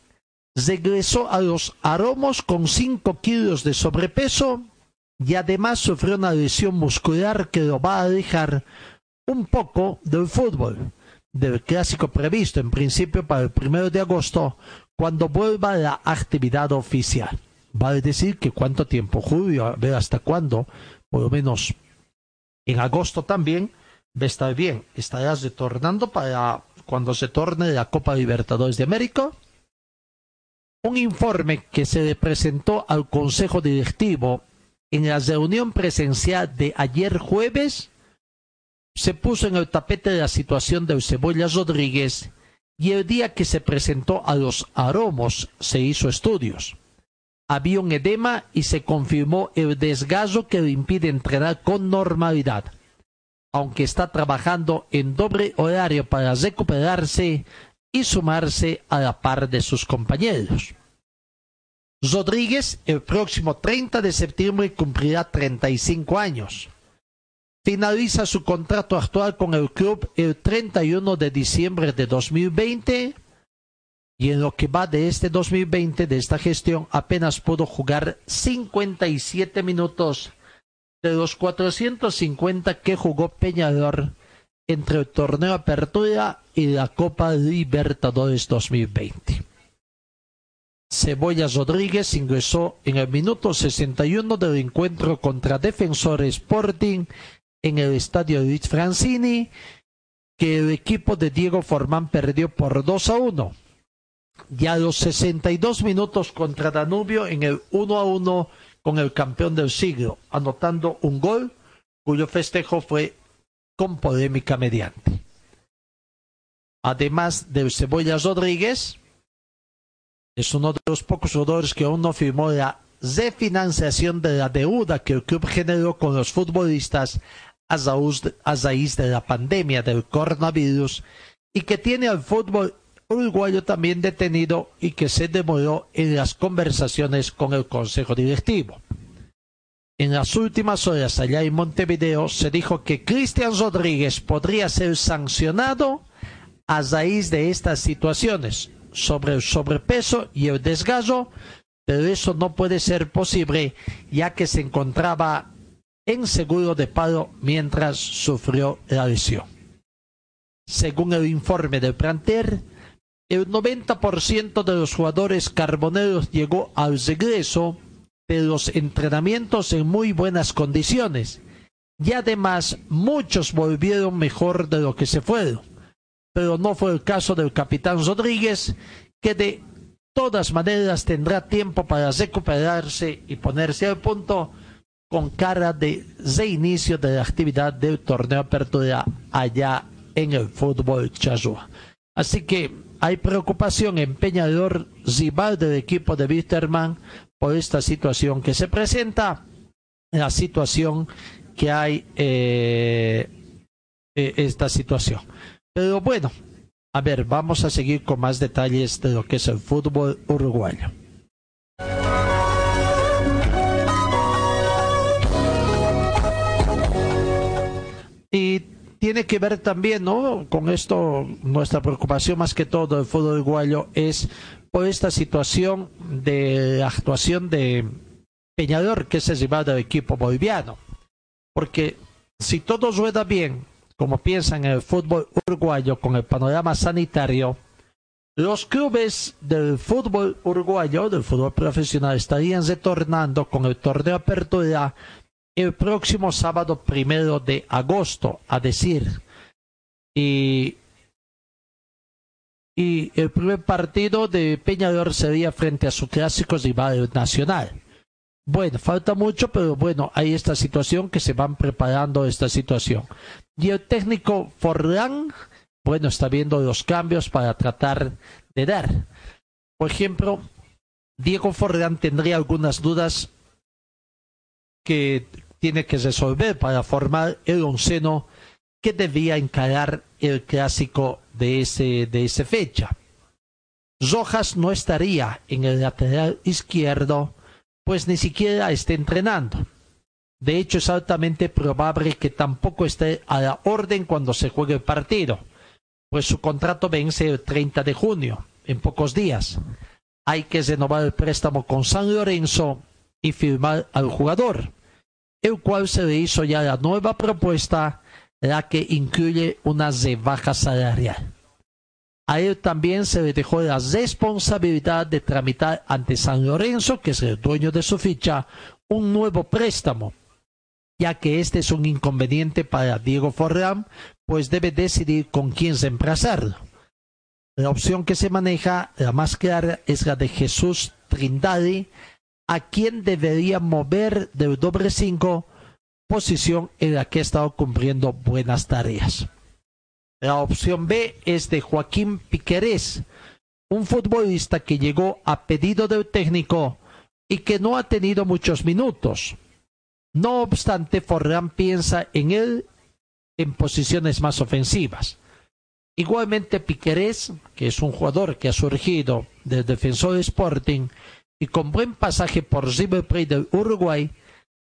regresó a los aromos con 5 kilos de sobrepeso y además sufrió una lesión muscular que lo va a dejar un poco del fútbol, del clásico previsto en principio para el primero de agosto, cuando vuelva la actividad oficial. Vale decir que cuánto tiempo, julio, a ver hasta cuándo, por lo menos en agosto también, va a bien. Estarás retornando para cuando se torne la Copa Libertadores de América. Un informe que se le presentó al Consejo Directivo en la reunión presencial de ayer jueves se puso en el tapete la situación de Cebolla Rodríguez y el día que se presentó a los aromos se hizo estudios. Había un edema y se confirmó el desgazo que le impide entrenar con normalidad, aunque está trabajando en doble horario para recuperarse y sumarse a la par de sus compañeros. Rodríguez el próximo 30 de septiembre cumplirá 35 años finaliza su contrato actual con el club el 31 de diciembre de 2020 y en lo que va de este 2020 de esta gestión apenas pudo jugar 57 minutos de los 450 que jugó Peñador entre el torneo Apertura y la Copa Libertadores 2020. Cebollas Rodríguez ingresó en el minuto 61 del encuentro contra Defensor Sporting en el estadio Luis Francini, que el equipo de Diego Formán perdió por 2 a 1. y a los 62 minutos contra Danubio en el 1 a 1 con el campeón del siglo, anotando un gol cuyo festejo fue con polémica mediante. Además de Cebollas Rodríguez, es uno de los pocos jugadores que aún no firmó la refinanciación de la deuda que el club generó con los futbolistas a raíz de la pandemia del coronavirus y que tiene al fútbol uruguayo también detenido y que se demoró en las conversaciones con el Consejo Directivo. En las últimas horas allá en Montevideo se dijo que Cristian Rodríguez podría ser sancionado a raíz de estas situaciones sobre el sobrepeso y el desgajo, pero eso no puede ser posible ya que se encontraba en seguro de paro mientras sufrió la lesión. Según el informe del plantel, el 90% de los jugadores carboneros llegó al regreso de los entrenamientos en muy buenas condiciones y además muchos volvieron mejor de lo que se fueron. Pero no fue el caso del capitán Rodríguez, que de todas maneras tendrá tiempo para recuperarse y ponerse al punto con cara de reinicio de la actividad del torneo apertura allá en el fútbol chazúa. Así que hay preocupación en Peñador, rival del equipo de Wisterman, por esta situación que se presenta, la situación que hay, eh, eh, esta situación. Pero bueno, a ver, vamos a seguir con más detalles de lo que es el fútbol uruguayo. Tiene que ver también, ¿no? Con esto, nuestra preocupación más que todo del fútbol uruguayo es por esta situación de actuación de Peñador, que es el rival del equipo boliviano. Porque si todo rueda bien, como piensan en el fútbol uruguayo con el panorama sanitario, los clubes del fútbol uruguayo, del fútbol profesional, estarían retornando con el torneo Apertura el próximo sábado primero de agosto, a decir, y, el primer partido de Peñador sería frente a su clásico rival nacional. Bueno, falta mucho, pero bueno, hay esta situación que se van preparando esta situación. Y el técnico Forlán, bueno, está viendo los cambios para tratar de dar. Por ejemplo, Diego Forlán tendría algunas dudas que tiene que resolver para formar el onceno que debía encarar el clásico de ese de esa fecha. Rojas no estaría en el lateral izquierdo, pues ni siquiera está entrenando. De hecho, es altamente probable que tampoco esté a la orden cuando se juegue el partido, pues su contrato vence el 30 de junio, en pocos días. Hay que renovar el préstamo con San Lorenzo y firmar al jugador el cual se le hizo ya la nueva propuesta, la que incluye una rebaja salarial. A él también se le dejó la responsabilidad de tramitar ante San Lorenzo, que es el dueño de su ficha, un nuevo préstamo, ya que este es un inconveniente para Diego Forram, pues debe decidir con quién reemplazarlo. La opción que se maneja, la más clara, es la de Jesús Trindade, a quién debería mover del doble cinco, posición en la que ha estado cumpliendo buenas tareas. La opción B es de Joaquín Piquerés, un futbolista que llegó a pedido del técnico y que no ha tenido muchos minutos. No obstante, Forrán piensa en él en posiciones más ofensivas. Igualmente Piquerés, que es un jugador que ha surgido del defensor Sporting, y con buen pasaje por River Plate del Uruguay,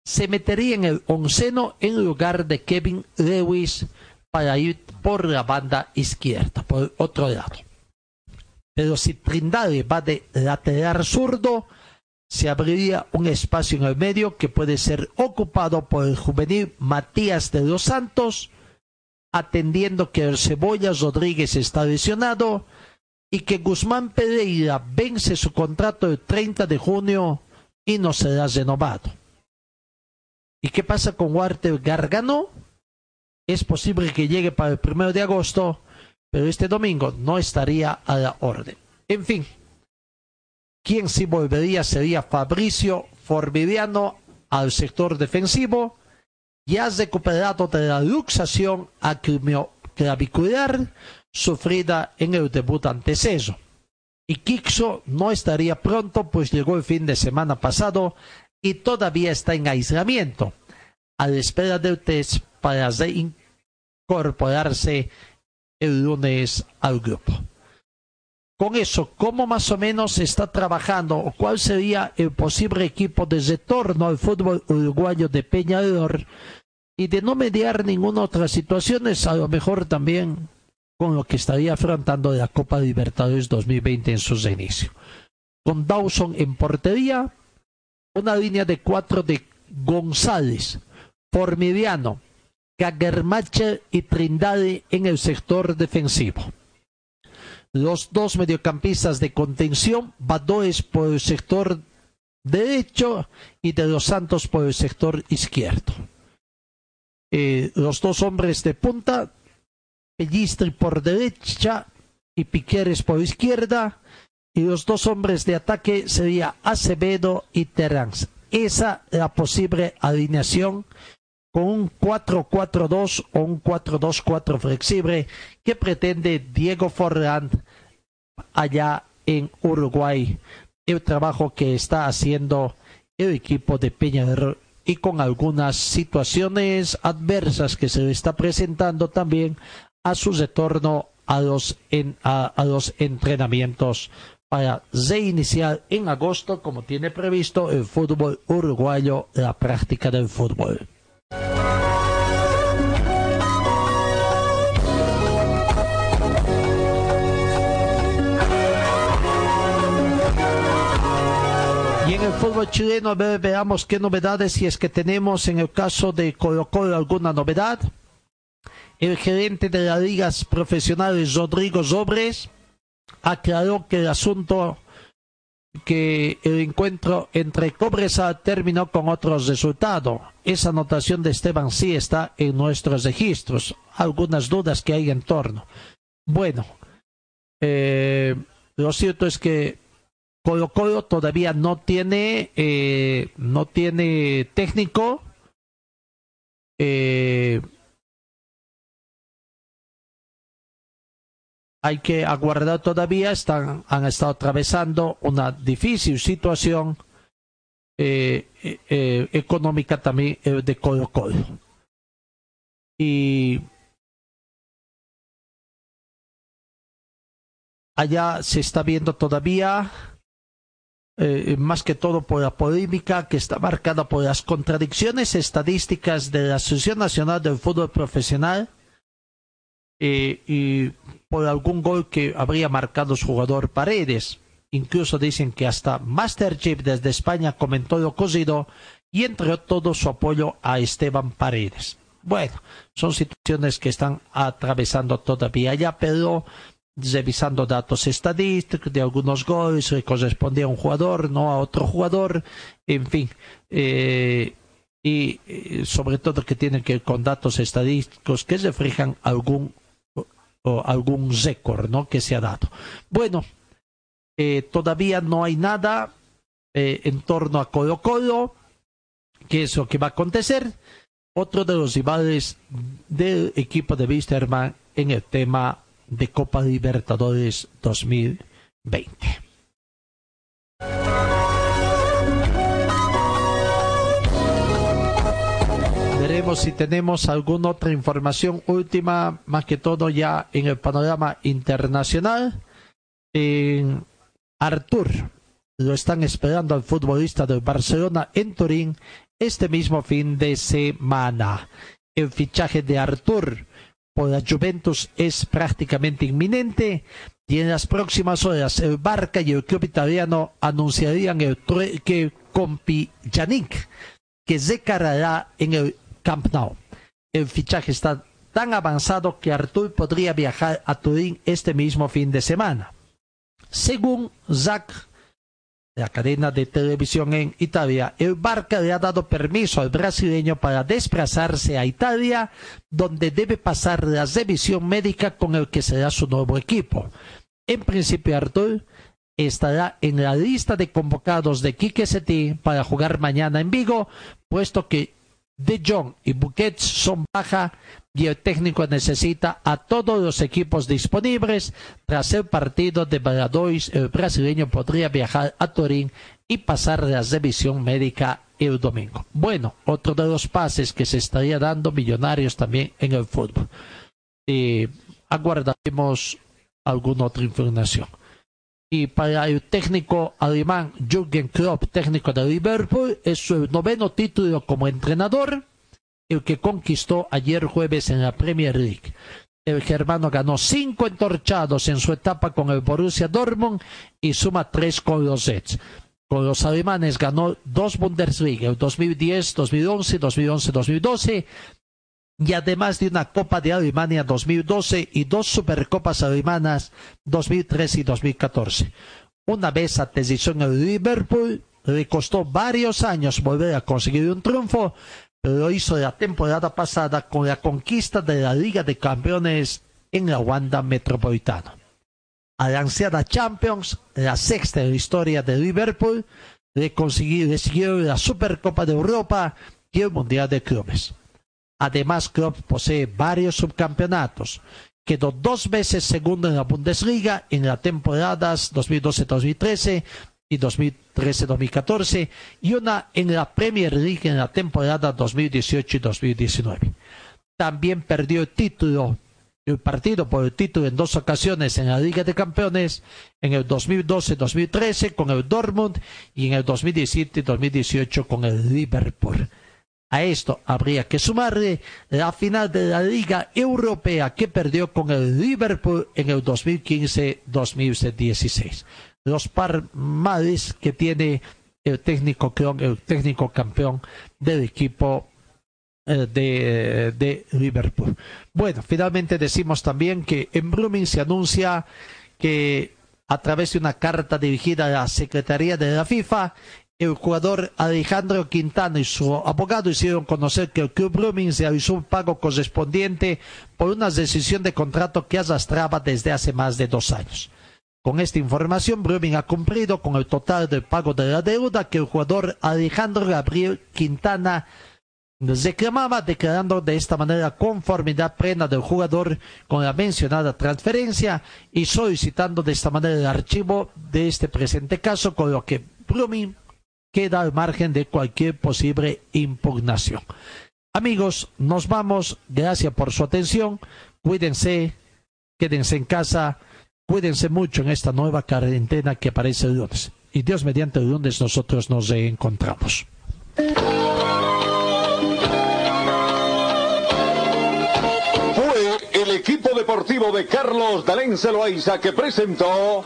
se metería en el onceno en lugar de Kevin Lewis para ir por la banda izquierda, por otro lado. Pero si Trindade va de lateral zurdo, se abriría un espacio en el medio que puede ser ocupado por el juvenil Matías de los Santos, atendiendo que el Cebollas Rodríguez está lesionado y que Guzmán Pereira vence su contrato el 30 de junio y no será renovado. ¿Y qué pasa con Walter Gargano? Es posible que llegue para el primero de agosto, pero este domingo no estaría a la orden. En fin, Quien sí volvería sería Fabricio Formidiano al sector defensivo. Ya recuperado de la luxación clavicular sufrida en el debut ante Ceso. Y Kixo no estaría pronto, pues llegó el fin de semana pasado y todavía está en aislamiento, a la espera del test para reincorporarse el lunes al grupo. Con eso, ¿cómo más o menos se está trabajando o cuál sería el posible equipo de retorno al fútbol uruguayo de Peñador? Y de no mediar ninguna otra situación, a lo mejor también con lo que estaría afrontando la Copa Libertadores 2020 en sus inicios. Con Dawson en portería, una línea de cuatro de González, Formidiano, Cagermacher y Trindade en el sector defensivo. Los dos mediocampistas de contención, Badoes por el sector derecho y de los Santos por el sector izquierdo. Eh, los dos hombres de punta, Pellistri por derecha y Piqueres por izquierda, y los dos hombres de ataque sería Acevedo y Terán. Esa es la posible alineación con un 4-4-2 o un 4-2-4 flexible que pretende Diego Forlán allá en Uruguay. El trabajo que está haciendo el equipo de Peñarol y con algunas situaciones adversas que se le está presentando también a su retorno a los, a los entrenamientos para reiniciar en agosto, como tiene previsto el fútbol uruguayo, la práctica del fútbol. Y en el fútbol chileno veamos qué novedades, si es que tenemos en el caso de Colo Colo alguna novedad. El gerente de las ligas profesionales, Rodrigo Sobres, aclaró que el asunto que el encuentro entre Cobresal terminó con otros resultados. Esa anotación de Esteban sí está en nuestros registros. Algunas dudas que hay en torno. Bueno, eh, lo cierto es que Colo Colo todavía no tiene, eh, no tiene técnico. Eh, hay que aguardar todavía, están, han estado atravesando una difícil situación eh, eh, eh, económica también de Colo Colo. Y allá se está viendo todavía, más que todo por la polémica que está marcada por las contradicciones estadísticas de la Asociación Nacional del Fútbol Profesional y por algún gol que habría marcado su jugador Paredes. Incluso dicen que hasta Master Chip desde España comentó lo ocurrido y entregó todo su apoyo a Esteban Paredes. Bueno, son situaciones que están atravesando todavía ya, pero revisando datos estadísticos de algunos goles que correspondía a un jugador, no a otro jugador, en fin. Eh, y eh, sobre todo que tienen que ver con datos estadísticos que reflejan algún algún récord ¿no? que se ha dado. Bueno, eh, todavía no hay nada eh, en torno a Colo Colo, que es lo que va a acontecer. Otro de los rivales del equipo de Wisterman en el tema de Copa Libertadores 2020. Veremos si tenemos alguna otra información última, más que todo ya en el panorama internacional. En Artur lo están esperando al futbolista del Barcelona en Turín este mismo fin de semana. El fichaje de Artur por la Juventus es prácticamente inminente y en las próximas horas el Barca y el club italiano anunciarían el que Compi Yannick que se cargará en el Camp Nou. El fichaje está tan avanzado que Artur podría viajar a Turín este mismo fin de semana. Según Zach, la cadena de televisión en Italia, el Barca le ha dado permiso al brasileño para desplazarse a Italia, donde debe pasar la revisión médica con el que será su nuevo equipo. En principio, Artur estará en la lista de convocados de Quique Setién para jugar mañana en Vigo, puesto que De Jong y Buquets son baja y el técnico necesita a todos los equipos disponibles. Tras el partido de Baladois, el brasileño podría viajar a Turín y pasar la revisión médica el domingo. Bueno, otro de los pases que se estaría dando millonarios también en el fútbol. Y aguardaremos alguna otra información. Y para el técnico alemán Jürgen Klopp, técnico de Liverpool, es su noveno título como entrenador, el que conquistó ayer jueves en la Premier League. El germano ganó cinco entorchados en su etapa con el Borussia Dortmund y suma tres con los Jets. Con los alemanes ganó dos Bundesliga, el 2010, 2011, 2011, 2012 y además de una Copa de Alemania 2012 y dos Supercopas alemanas 2013 y 2014. Una vez aterrizó en el Liverpool, le costó varios años volver a conseguir un triunfo, pero lo hizo la temporada pasada con la conquista de la Liga de Campeones en la Wanda Metropolitana. A la anciana Champions, la sexta en la historia de Liverpool, le, le siguió la Supercopa de Europa y el Mundial de Clubes. Además, Klopp posee varios subcampeonatos. Quedó dos veces segundo en la Bundesliga en las temporadas 2012-2013 y 2013-2014 y una en la Premier League en la temporada 2018 y 2019. También perdió el título, el partido por el título en dos ocasiones en la Liga de Campeones, en el 2012-2013 con el Dortmund y en el 2017-2018 con el Liverpool. A esto habría que sumarle la final de la Liga Europea que perdió con el Liverpool en el 2015-2016. Los par males que tiene el técnico, el técnico campeón del equipo eh, de, de, Liverpool. Bueno, finalmente decimos también que en Blooming se anuncia que a través de una carta dirigida a la Secretaría de la FIFA, el jugador Alejandro Quintana y su abogado hicieron conocer que el Club Blooming realizó un pago correspondiente por una decisión de contrato que arrastraba desde hace más de dos años. Con esta información, Blooming ha cumplido con el total del pago de la deuda que el jugador Alejandro Gabriel Quintana reclamaba, declarando de esta manera conformidad plena del jugador con la mencionada transferencia y solicitando de esta manera el archivo de este presente caso, con lo que Blooming queda al margen de cualquier posible impugnación. Amigos, nos vamos. Gracias por su atención. Cuídense, quédense en casa, cuídense mucho en esta nueva cuarentena que aparece el lunes. Y Dios mediante el lunes nosotros nos reencontramos. Fue el equipo deportivo de Carlos Dalén Celoaiza que presentó